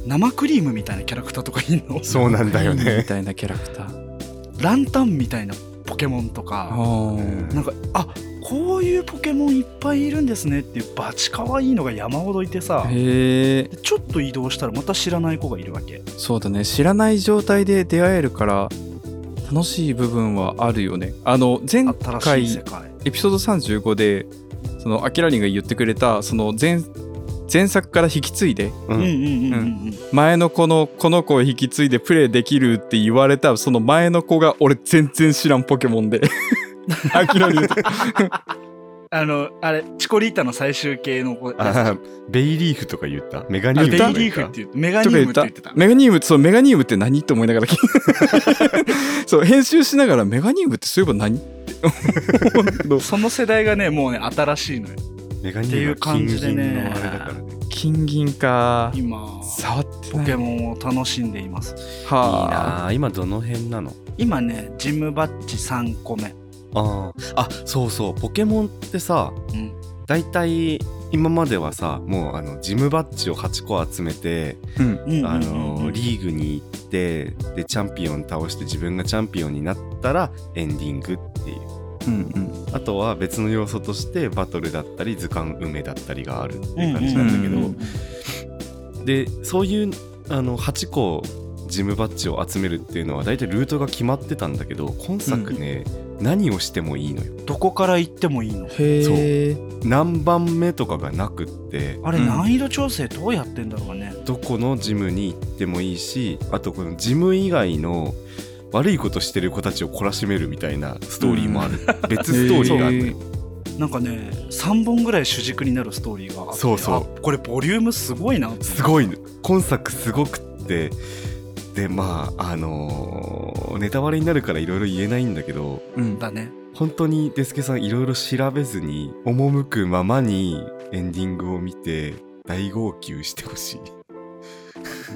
生クリームみたいなキャラクターとかいんの？そうなんだよ みねたいなキャラクター。ランタンみたいなポケモンとあかー。なんかあこういうポケモンいっぱいいるんですねっていうバチ可愛いのが山ほどいてさへえ。でちょっと移動したらまた知らない子がいるわけ。そうだね。知らない状態で出会えるから楽しい部分はあるよね。あの前新しい回世界。エピソード35でそのアキラリンが言ってくれたその前前作から引き継いで前の子のこの子を引き継いでプレイできるって言われたその前の子が俺全然知らんポケモンでアキラリンとあのあれチコリータの最終形の子あーベイリーフとか言った？メガニあウムとかベイリーフ言って言ってメガニウムって言ってた。メガニウムそうメガニウムって何って思いながら聞い そう編集しながらメガニウムってそういえば何？っ てその世代がねもうね新しいのよ。メガニっていうウムは金感じでね銀のあれだからね。金銀か。今触ってない。ポケモンを楽しんでいます。いいはあなあ。今どの辺なの？今ねジムバッジ3個目あー。あそうそう。ポケモンってさうん。大体今まではさもうあのジムバッジを8個集めて、うん。うん。うんうんあのリーグに行ってでチャンピオン倒して自分がチャンピオンになったらエンディングっていう。うんうん。あとは別の要素としてバトルだったり図鑑梅だったりがあるっていう感じなんだけど、うんうんうんでそういうあの8個ジムバッジを集めるっていうのは大体ルートが決まってたんだけど今作ね、何をしてもいいのよ。どこから行ってもいいの。へえ何番目とかがなくって。あれうん。難易度調整どうやってんだろうね。どこのジムに行ってもいいしあとこのジム以外の悪いことしてる子たちを懲らしめるみたいなストーリーもある、別ストーリーがあるのよ。なんかね3本ぐらい主軸になるストーリーがあってそうそう。あこれボリュームすごいなって。すごいの。今作すごくってでまああのーネタバレになるからいろいろ言えないんだけどうんだね。本当にデスケさんいろいろ調べずに赴くままにエンディングを見て大号泣してほしい。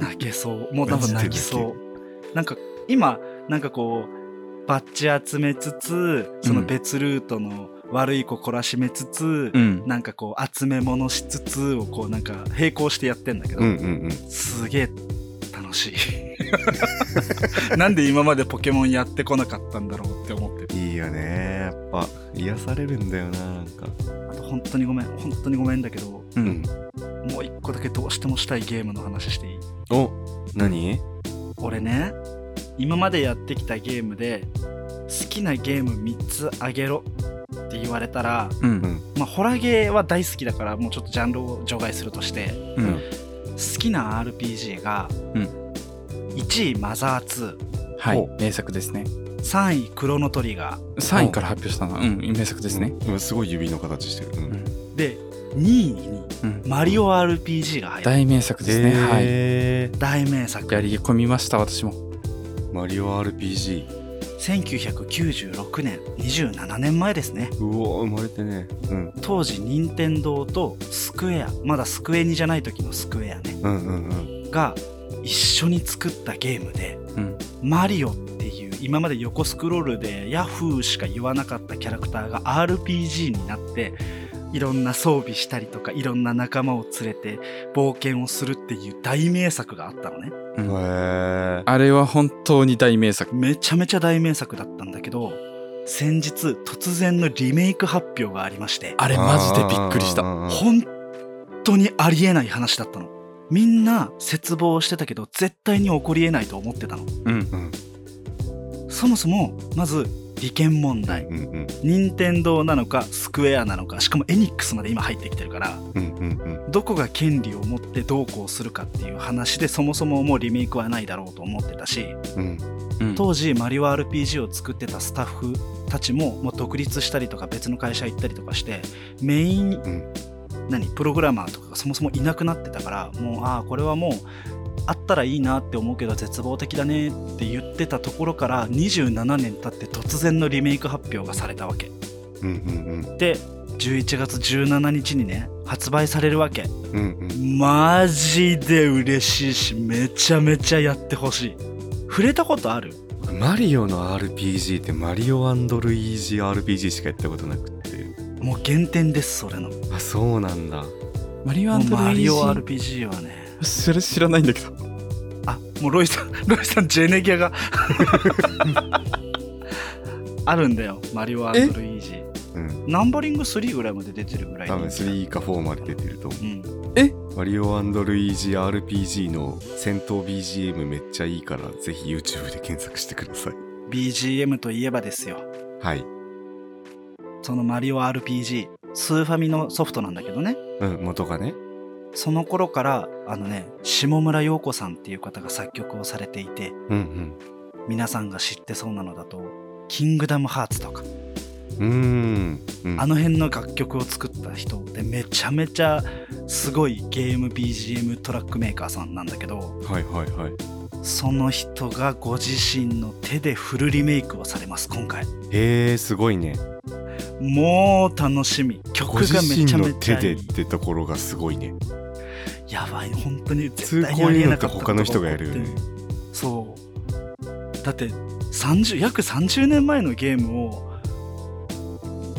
泣けそう。もう多分泣きそう。なんか今なんかこうバッジ集めつつその別ルートの悪い子懲らしめつつ、うん。なんかこう集め物しつつをこうなんか並行してやってんだけど、うんうんうん。すげえ楽しい。なんで今までポケモンやってこなかったんだろうって思って。るいいよね。やっぱ癒されるんだよななんか。あと本当にごめん。本当にごめんだけどううん。んもう一個だけどうしてもしたいゲームの話していい？お何？俺ね今までやってきたゲームで好きなゲーム3つあげろって言われたら、うん。まあ、ホラゲーは大好きだからもうちょっとジャンルを除外するとしてうん。好きな RPG が、うん1位マザーはいお名作ですね。23位クロノトリガ3位から発表したなうん名作ですね。うん。すごい指の形してる、うん。で2位にうん。マリオ RPG が入る。大名作ですね。はい。大名作。やり込みました私も。マリオ RPG 1996年27年前ですね。うお生まれてね。うん。当時任天堂とスクエアまだスクエニじゃない時のスクエアね。うんうんうん。が一緒に作ったゲームでうん。マリオっていう今まで横スクロールでヤフーしか言わなかったキャラクターが RPG になっていろんな装備したりとかいろんな仲間を連れて冒険をするっていう大名作があったのね。うん。へえあれは本当に大名作。めちゃめちゃ大名作だったんだけど先日突然のリメイク発表がありましてあれマジでびっくりした。本当にありえない話だったのみんな絶望してたけど絶対に起こりえないと思ってたの。うんうん。そもそもまず利権問題。うんうん任天堂なのかスクエアなのかしかもエニックスまで今入ってきてるからうんうんうん。どこが権利を持ってどうこうするかっていう話でそもそももうリメイクはないだろうと思ってたしうん。うん。当時マリオ RPG を作ってたスタッフたちももう独立したりとか別の会社行ったりとかしてメインうん何プログラマーとかがそもそもいなくなってたからもうああこれはもうあったらいいなって思うけど絶望的だねって言ってたところから27年経って突然のリメイク発表がされたわけ。うんうんで11月17日にね発売されるわけ。うんうん。マジで嬉しいしめちゃめちゃやってほしい。触れたことある？うんマリオの RPG ってマリオルイージ RPG しかやったことなくもう原点ですそれの。もあそうなんだ。マリオうマリオル RPG はね。それ知らないんだけど。あもうロイさん ロイさんジェネギャが。あるんだよマリオルイージうん。ナンバリング3ぐらいまで出てるぐらい多分3か4まで出てると思う。うん。マリオルイージ RPG の戦闘 BGM めっちゃいいからぜひ YouTube で検索してください。BGM といえばですよ。はいそのマリオ RPG スーファミのソフトなんだけどね。うん元がね。その頃からあのね下村陽子さんっていう方が作曲をされていてうん皆さんが知ってそうなのだと「キングダムハーツ」とか。うん。うん。あの辺の楽曲を作った人でめちゃめちゃすごいゲーム BGM トラックメーカーさんなんだけどはいはいはい。その人がご自身の手でフルリメイクをされます今回。へえすごいねもう楽しみ。曲ごがめちゃめちゃいい。手でってところがすごいねやばい本当に絶対にありえなかった他の人がやるよねそう。だって30約30年前のゲームを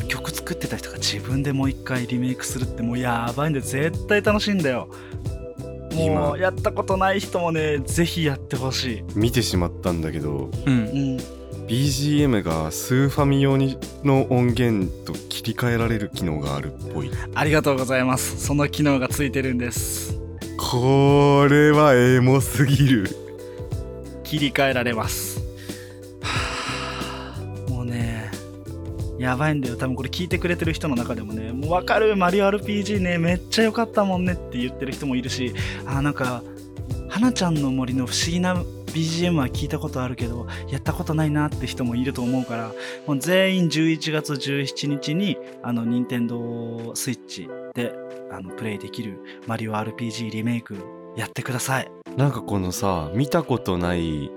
曲作ってた人が自分でもう一回リメイクするってもうやばいんで絶対楽しいんだよ。も今うやったことない人もねぜひやってほしい、見てしまったんだけど。うんうん、BGM がスーファミ用にの音源と切り替えられる機能があるっぽい。ありがとうございます。その機能がついてるんです。これはエモすぎる。切り替えられます。もうねやばいんだよ。多分これ聞いてくれてる人の中でもね。もう分かる。マリオ RPG ねめっちゃ良かったもんねって言ってる人もいるし。あなんか花ちゃんの森の不思議な BGM は聞いたことあるけどやったことないなって人もいると思うからもう全員11月17日にあの任天堂スイッチであのプレイできるマリオ RPG リメイクやってください。なんかこのさ見たことない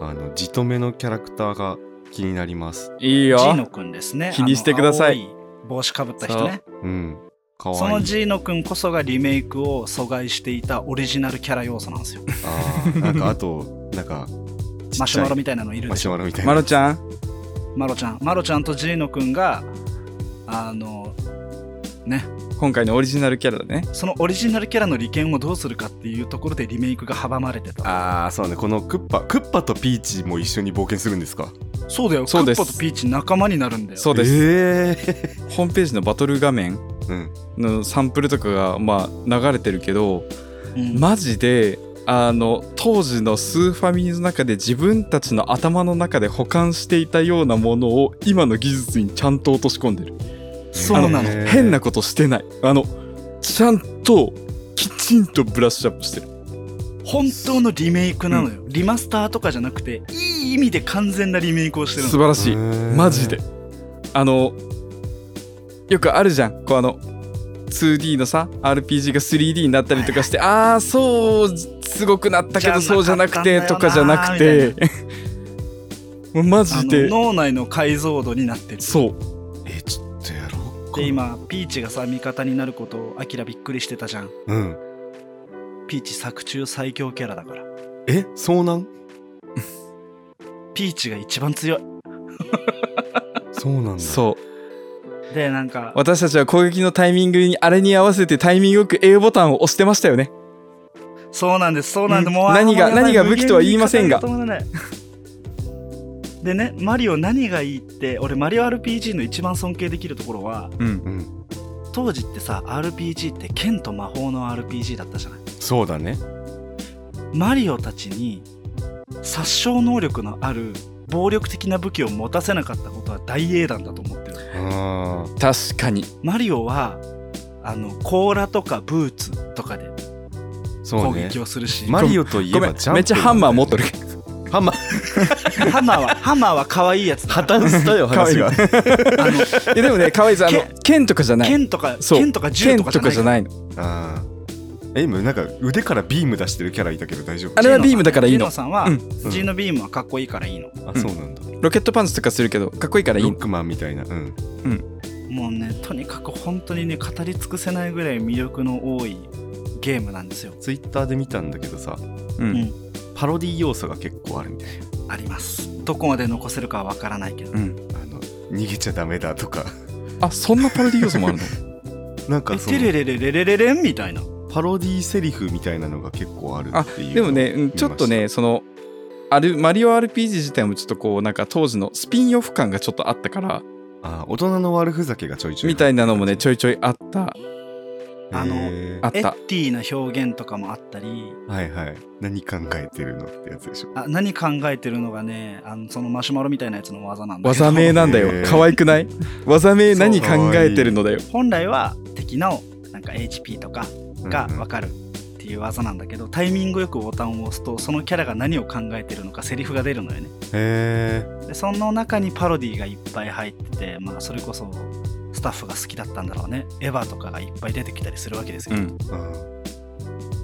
あのじとめのキャラクターが気になります。いいよ。ジーノくんですね。気にしてください。帽子かぶった人ね。うんかわいいそのジーノくんこそがリメイクを阻害していたオリジナルキャラ要素なんですよ。あーなんかあとなんかちっちゃいマシュマロみたいなのいるマで。シュマロみたいなマロちゃん？マロちゃん。マロちゃんとジーノくんが、あの、ね、今回のオリジナルキャラだねそのオリジナルキャラの利権をどうするかっていうところでリメイクが阻まれてた。ああそうねこのクッパクッパとピーチも一緒に冒険するんですか？そうだよ。そうですクッパとピーチ仲間になるんだよ。そうです、えホームページのバトル画面のサンプルとかがまあ流れてるけどうん。マジであの当時のスーファミの中で自分たちの頭の中で保管していたようなものを今の技術にちゃん。と落とし込ん。でるそうなの。変なことしてないあのちゃん。ときちん。とブラッシュアップしてる本当のリメイクなのよ。リマスターとかじゃなくて、いい意味で完全なリメイクをしてるの素。晴らしいマジであのよくあるじゃん。こうあの 2D のさ RPG が 3D になったりとかして、ああそうすごくなったけどそうじゃなくてとかじゃなくて。もうマあジで。の脳内の解像度になってる。そう。えちょっとやろうか。で今ピーチがさ味方になることをアキラびっくりしてたじゃん。うん。ピーチ作中最強キャラだから。えそうなん？ピーチが一番強い。そうなんだ。そうでなんか私たちは攻撃のタイミングにあれに合わせてタイミングよく A ボタンを押してましたよね。そうなんですそうなんです、何が何が武器とは言いませんが。でねマリオ何がいいって俺マリオ RPG の一番尊敬できるところはうん。うん当時ってさ RPG って剣と魔法の RPG だったじゃない？そうだね。マリオたちに殺傷能力のある暴力的な武器を持たせなかったことは大英断だと思ってる。あ確かに。マリオはあの甲羅とかブーツとかでーそう攻ね撃をするし、マリオといえばジャンプめっちゃハンマー持っとるハンマー。ハンマーはハンマーは可愛いやつだ。破綻したよ可愛い話があのえでもね可愛いです。あの剣とかじゃない。剣とかそう。剣とか銃剣とかじゃないのえ今なんか腕からビーム出してるキャラいたけど大丈夫？あれはビームだからいいの。ジーノさんは、うん。ジーノビームはかっこいいからいいの。あそうなんだ。ロケットパンツとかするけどかっこいいからいいックマンみたいな。うん。もうねとにかく本当にね語り尽くせないぐらい魅力の多いゲームなんですよ。ツイッターで見たんだけどさううん。んパロディ要素が結構あるみたいあります。どこまで残せるかは分からないけど、うん。なあの逃げちゃダメだとか。あそんなパロディ要素もあるの？なんかそのえテレレレレレレレンみたいなパロディセリフみたいなのが結構あるっていうでもね、うんちょっとねそのあるマリオ RPG 自体もちょっとこうなんか当時のスピンオフ感がちょっとあったからあ大人の悪ふざけがちょいちょいみたいなのもねちょいちょいあった。あのへー。エッあった。ティな表現とかもあったり。はいはい。何考えてるのってやつでしょ。あ何考えてるのがねあのそのマシュマロみたいなやつの技なんだけど。技名なんだよ。可愛くない？技名何考えてるのだよ。本来は敵のなんか HP とかが分かるっていう技なんだけど、タイミングよくボタンを押すとそのキャラが何を考えてるのかセリフが出るのよね。へでその中にパロディがいっぱい入ってて、まあ、それこそスタッフが好きだったんだろうね。エヴァとかがいっぱい出てきたりするわけですよ、うん。え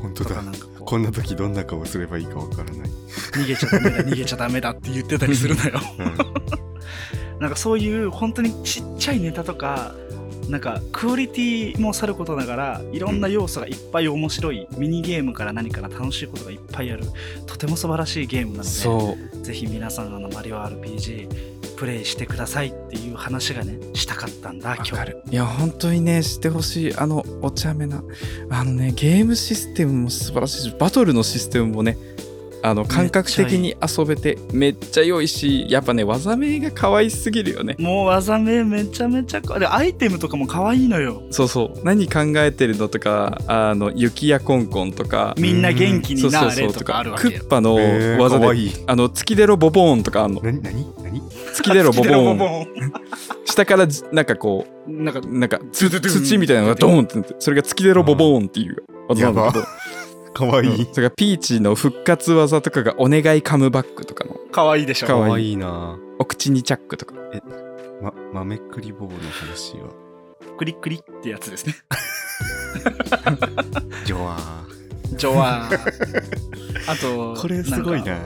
本当だ。こう。こんな時どんな顔すればいいかわからない、逃げちゃダメだ逃げちゃダメだって言ってたりするのよ。うん。なんかそういう本当にちっちゃいネタとかなんかクオリティもさることながらいろんな要素がいっぱい面白い、ミニゲームから何から楽しいことがいっぱいあるとても素晴らしいゲームなのでぜひ皆さんあのマリオ RPG プレイしてくださいっていう話がねしたかったんだ今日。いや本当にね知ってほしいあのお茶目なあのねゲームシステムも素晴らしいしバトルのシステムもねあの感覚的に遊べてめっちゃ良いしやっぱね技名が可愛すぎるよね。もう技名めちゃめちゃかでアイテムとかも可愛いのよ。そうそう。何考えてるのとかあの雪やコンコンとか。みんな元気になれとそうそうとかかあるわけよクッパの技でいい。あの月デロボボーンとかあんの。何何何？月デロボボーンン下からじなんかこなんかうなんかつ土みたいなのがドーンってなってそれが月デロボボーンっていう技なんだけどかわい。いそれがピーチの復活技とかがお願いカムバックとかの。可愛いでしょ。かわい。いかわいいな。お口にチャックとか。ま豆くり棒の話は？クリックリってやつですね。ジョワジョワー。あとーこれすごいんかな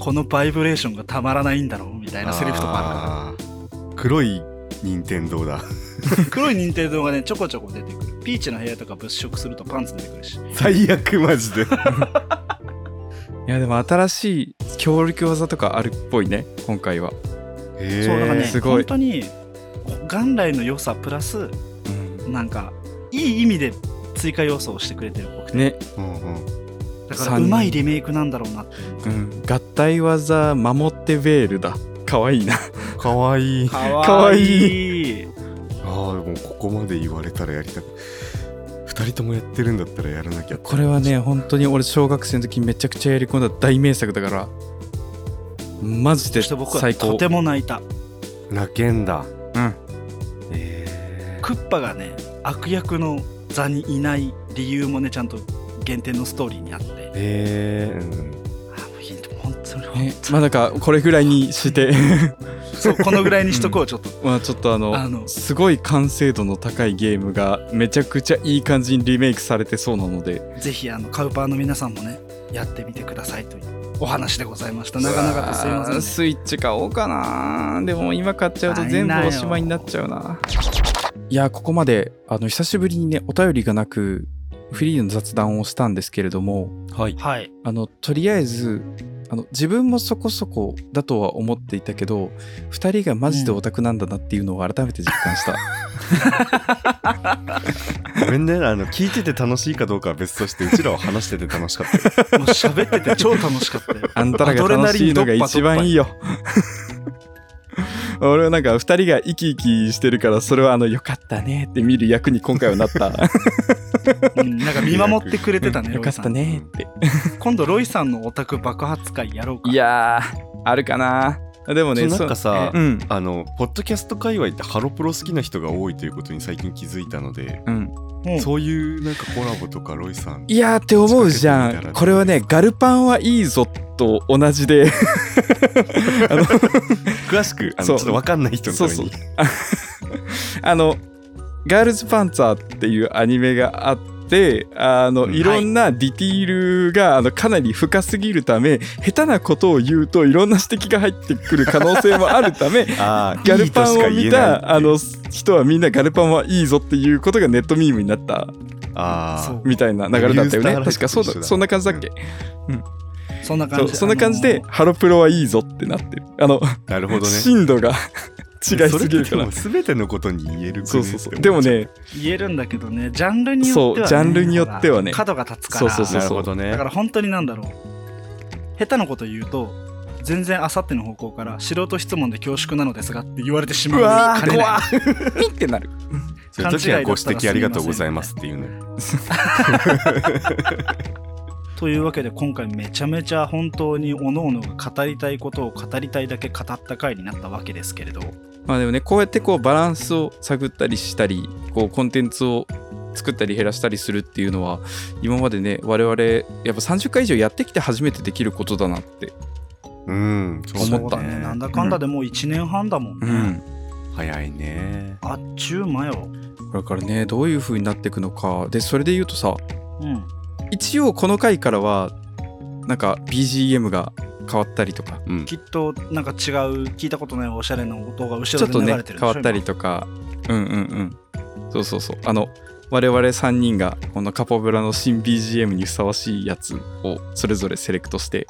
このバイブレーションがたまらないんだろうみたいなセリフとかああー。黒い任天堂だ。黒い忍者動がねちょこちょこ出てくる。ピーチの部屋とか物色するとパンツ出てくるし。最悪マジで。いやでも新しい強力技とかあるっぽいね今回は、へそうだからねすごい。本当に元来の良さプラスうん。なんかいい意味で追加要素をしてくれてるっぽくて。ね、うんうん。だからうまいリメイクなんだろうなって。うん、合体技守ってベールだかわいいな。かわい。いかかわいい。ああもうここまで言われたらやりたく二人ともやってるんだったらやらなきゃ。これはね本当に俺小学生の時めちゃくちゃやり込んだ大名作だからマジでそして僕は最高。とても泣いた。泣けんだ。うん。えクッパがね悪役の座にいない理由もねちゃんと原点のストーリーにあって。ー、えー、うん本当に。ね本当まあなんかこれぐらいにして。そうこのぐらいにしとこうちょっと。まあちょっとあのあの。すごい完成度の高いゲームがめちゃくちゃいい感じにリメイクされてそうなので。ぜひあのカウパーの皆さんもねやってみてくださいというお話でございました。長々とすいません、ね、スイッチ買おうかな。でも今買っちゃうと全部おしまいになっちゃうな。いやここまであの久しぶりにねお便りがなくフリーの雑談をしたんですけれどもはい。はい。あのとりあえずあの自分もそこそこだとは思っていたけど2人がマジでオタクなんだなっていうのを改めて実感した、ごめんねあの聞いてて楽しいかどうかは別としてうちらは話してて楽しかったよ。もう喋ってて超楽しかったよ。あんたらが楽しいのが一番いいよ。俺はなんか2人が生き生きしてるからそれはあのよかったねって見る役に今回はなった。うん、なんか見守ってくれてたねよかったねって。今度ロイさんのオタク爆発会やろうかいやー、あるかな。でもねそうなんかさそううん。あのポッドキャスト界隈ってハロプロ好きな人が多いということに最近気づいたので、うん。うん。そういうなんかコラボとかロイさんいやーって思うじゃん。これはねガルパンはいいぞと同じで。詳しくあのちそう。ょっと分かんない人のたそうめに。そうああのガールズパンツァーっていうアニメがあってあのうんいろんなディティールがあのかなり深すぎるため下手なことを言うといろんな指摘が入ってくる可能性もあるため あーガルパンを見たあの人はみんなガルパンはいいぞっていうことがネットミームになったあー。そう。みたいな流れだったよね。確かそうだだそんな感じだっけ、そうそんな感じそんな感じであのハロプロはいいぞってなってる。あの、なるほどね。深度が違いすぎるから。それってでも全てのことに言えるそうそうそう。でもね。言えるんだけどねジャンルによっては、ね、そうジャンルによってはね。角が立つから。そうそうそうなるほどね。だから本当になんだろう。下手なこと言うと全然あさっての方向から素人質問で恐縮なのですがって言われてしまううわー怖ピンってなる。そういう時はご指摘ありがとうございますっていうね というわけで今回めちゃめちゃ本当に各々が語りたいことを語りたいだけ語った回になったわけですけれど。まあでもねこうやってこうバランスを探ったりしたりこうコンテンツを作ったり減らしたりするっていうのは今までね我々やっぱ30回以上やってきて初めてできることだなってうんそう思ったそうだね。なんだかんだでもう1年半だもんね、うん。早いね。あっちゅう間よ。これからねどういう風になっていくのか。でそれで言うとさうん一応この回からはなんか BGM が変わったりとか。うん。きっとなんか違う聞いたことないおしゃれな音が後ちょっとねろで流れてるでしょ変わったりとか。うんうんうん。そうそうそう。あの我々3人がこのカポブラの新 BGM にふさわしいやつをそれぞれセレクトして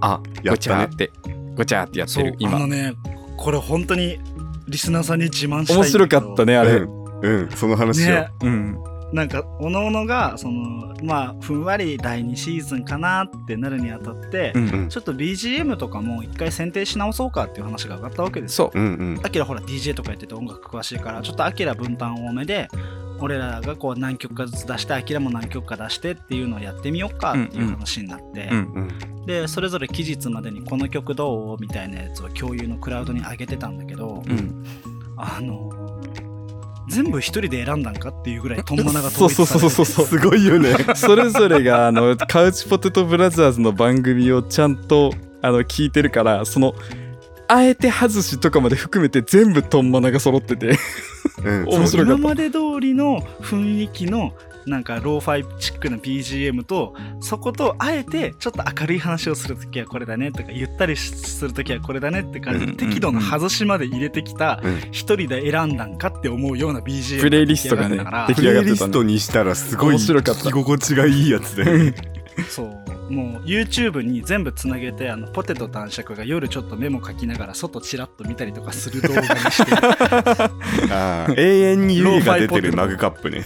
あやごったね。ちゃーってごちゃーってやってる今。あのねこれ本当にリスナーさんに自慢したいん面白かったねあれ。うん、うん、その話よ、ね。うんなんかおのおのがそのまあふんわり第2シーズンかなってなるにあたって、うんうん。ちょっと BGM とかも一回選定し直そうかっていう話が上がったわけですよ。そう。うんうん。アキラほら DJ とかやってて音楽詳しいからちょっとアキラ分担多めで俺らがこう何曲かずつ出してアキラも何曲か出してっていうのをやってみようかっていう話になって、うんうん。でそれぞれ期日までにこの曲どう？みたいなやつを共有のクラウドに上げてたんだけど、うん。あの全部一人で選んだんかっていうぐらいトンマナがそうそうそうそうそう。すごいよね。それぞれがあのカウチポテトブラザーズの番組をちゃんとあの聞いてるからそのあえて外しとかまで含めて全部トンマナが揃ってて。うん。面白かった。今まで通りの雰囲気のなんかローファイチックな BGM とそことあえてちょっと明るい話をするときはこれだねとかゆったりするときはこれだねって感じ適度な外しまで入れてきたうん。一人で選んだんかって思うような BGM プレイリストがね出来上ったから。出来プレイリストにしたらすごい面白かった。聞き心地がいいやつだよね。そうもう YouTube に全部つなげてあのポテト男爵が夜ちょっとメモ書きながら外チラッと見たりとかする動画にして。あー永遠に湯気が出てるマグカップね。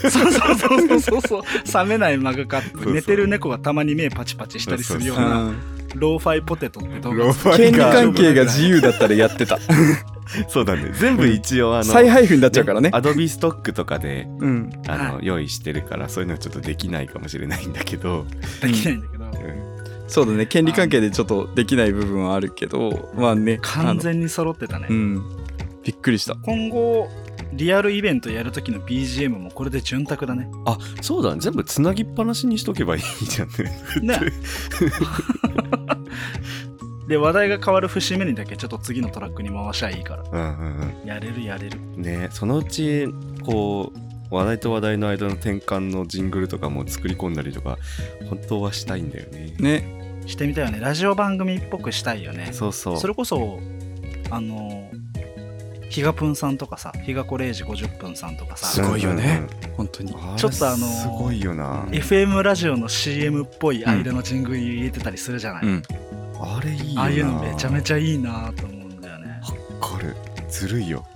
そうそうそうそうそう。そう冷めないマグカップ。そうそう。寝てる猫がたまに目パチパチしたりするよううなん。ローファイポテトって動画。権利関係が自由だったらやってた そうだね。全部一応あの再配布になっちゃうからね。アドビストックとかでうん。あの、は用意してるからそういうのはちょっとできないかもしれないんだけど、できないんだけど、うん。そうだね。権利関係でちょっとできない部分はあるけどまあね完全に揃ってたね、うん。びっくりした。今後リアルイベントやる時の BGM もこれで潤沢だね。あそうだね。全部つなぎっぱなしにしとけばいいじゃんね。ね で話題が変わる節目にだけちょっと次のトラックに回しゃいいから。うんうんやれるやれる。うんねそのうちこう話題と話題の間の転換のジングルとかも作り込んだりとか本当はしたいんだよね。ね。してみたいよね。ラジオ番組っぽくしたいよね。そうそう。それこそあのヒガプンさんとかさヒガコ0時50分さんとかすさごいよね。うんうん本当に。ちょっとあのすごいよな、FM ラジオの CM っぽい間のジングル入れてたりするじゃない、うんあれいいああいうのめちゃめちゃいいなと思うんだよね。わかる。ずるいよ。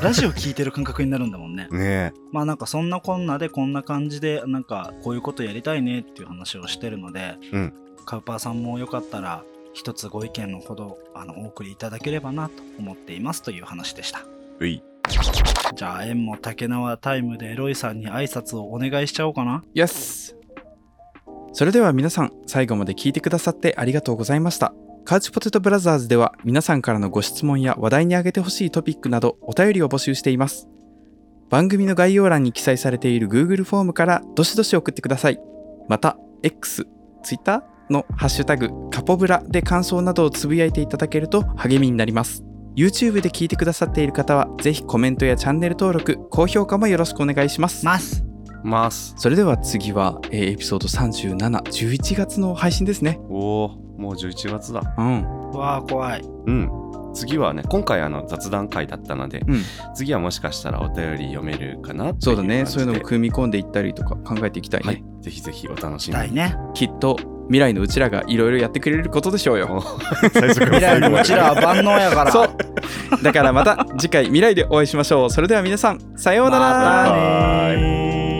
ラジオ聞いてる感覚になるんだもんね。ねまあなんかそんなこんなでこんな感じでなんかこういうことやりたいねっていう話をしてるので、うん。カウパーさんもよかったら一つご意見のほどあのお送りいただければなと思っていますという話でした。うい。じゃあ縁も竹縄タイムでロイさんに挨拶をお願いしちゃおうかな。Yes それでは皆さん最後まで聞いてくださってありがとうございましたカウチポテトブラザーズでは皆さんからのご質問や話題に挙げてほしいトピックなどお便りを募集しています。番組の概要欄に記載されている Google フォームからどしどし送ってください。また、X、Twitter のハッシュタグカポブラで感想などをつぶやいていただけると励みになります。YouTube で聞いてくださっている方はぜひコメントやチャンネル登録、高評価もよろしくお願いします。ます。ます。それでは次は、えーエピソード37、11月の配信ですね。おお、もう11月だ。うん。うわあ、怖い。うん。次はね、今回あの雑談会だったので、うん。次はもしかしたらお便り読めるかなそうだね。とそういうのも感組み込んでいったりとか考えていきたいね。はい。ぜひぜひお楽しみに。ね。きっと未来のうちらがいろいろやってくれることでしょうよ。お最初から未来のうちらは万能やから。そう。だからまた次回未来でお会いしましょう。それでは皆さん、さようなら。またねー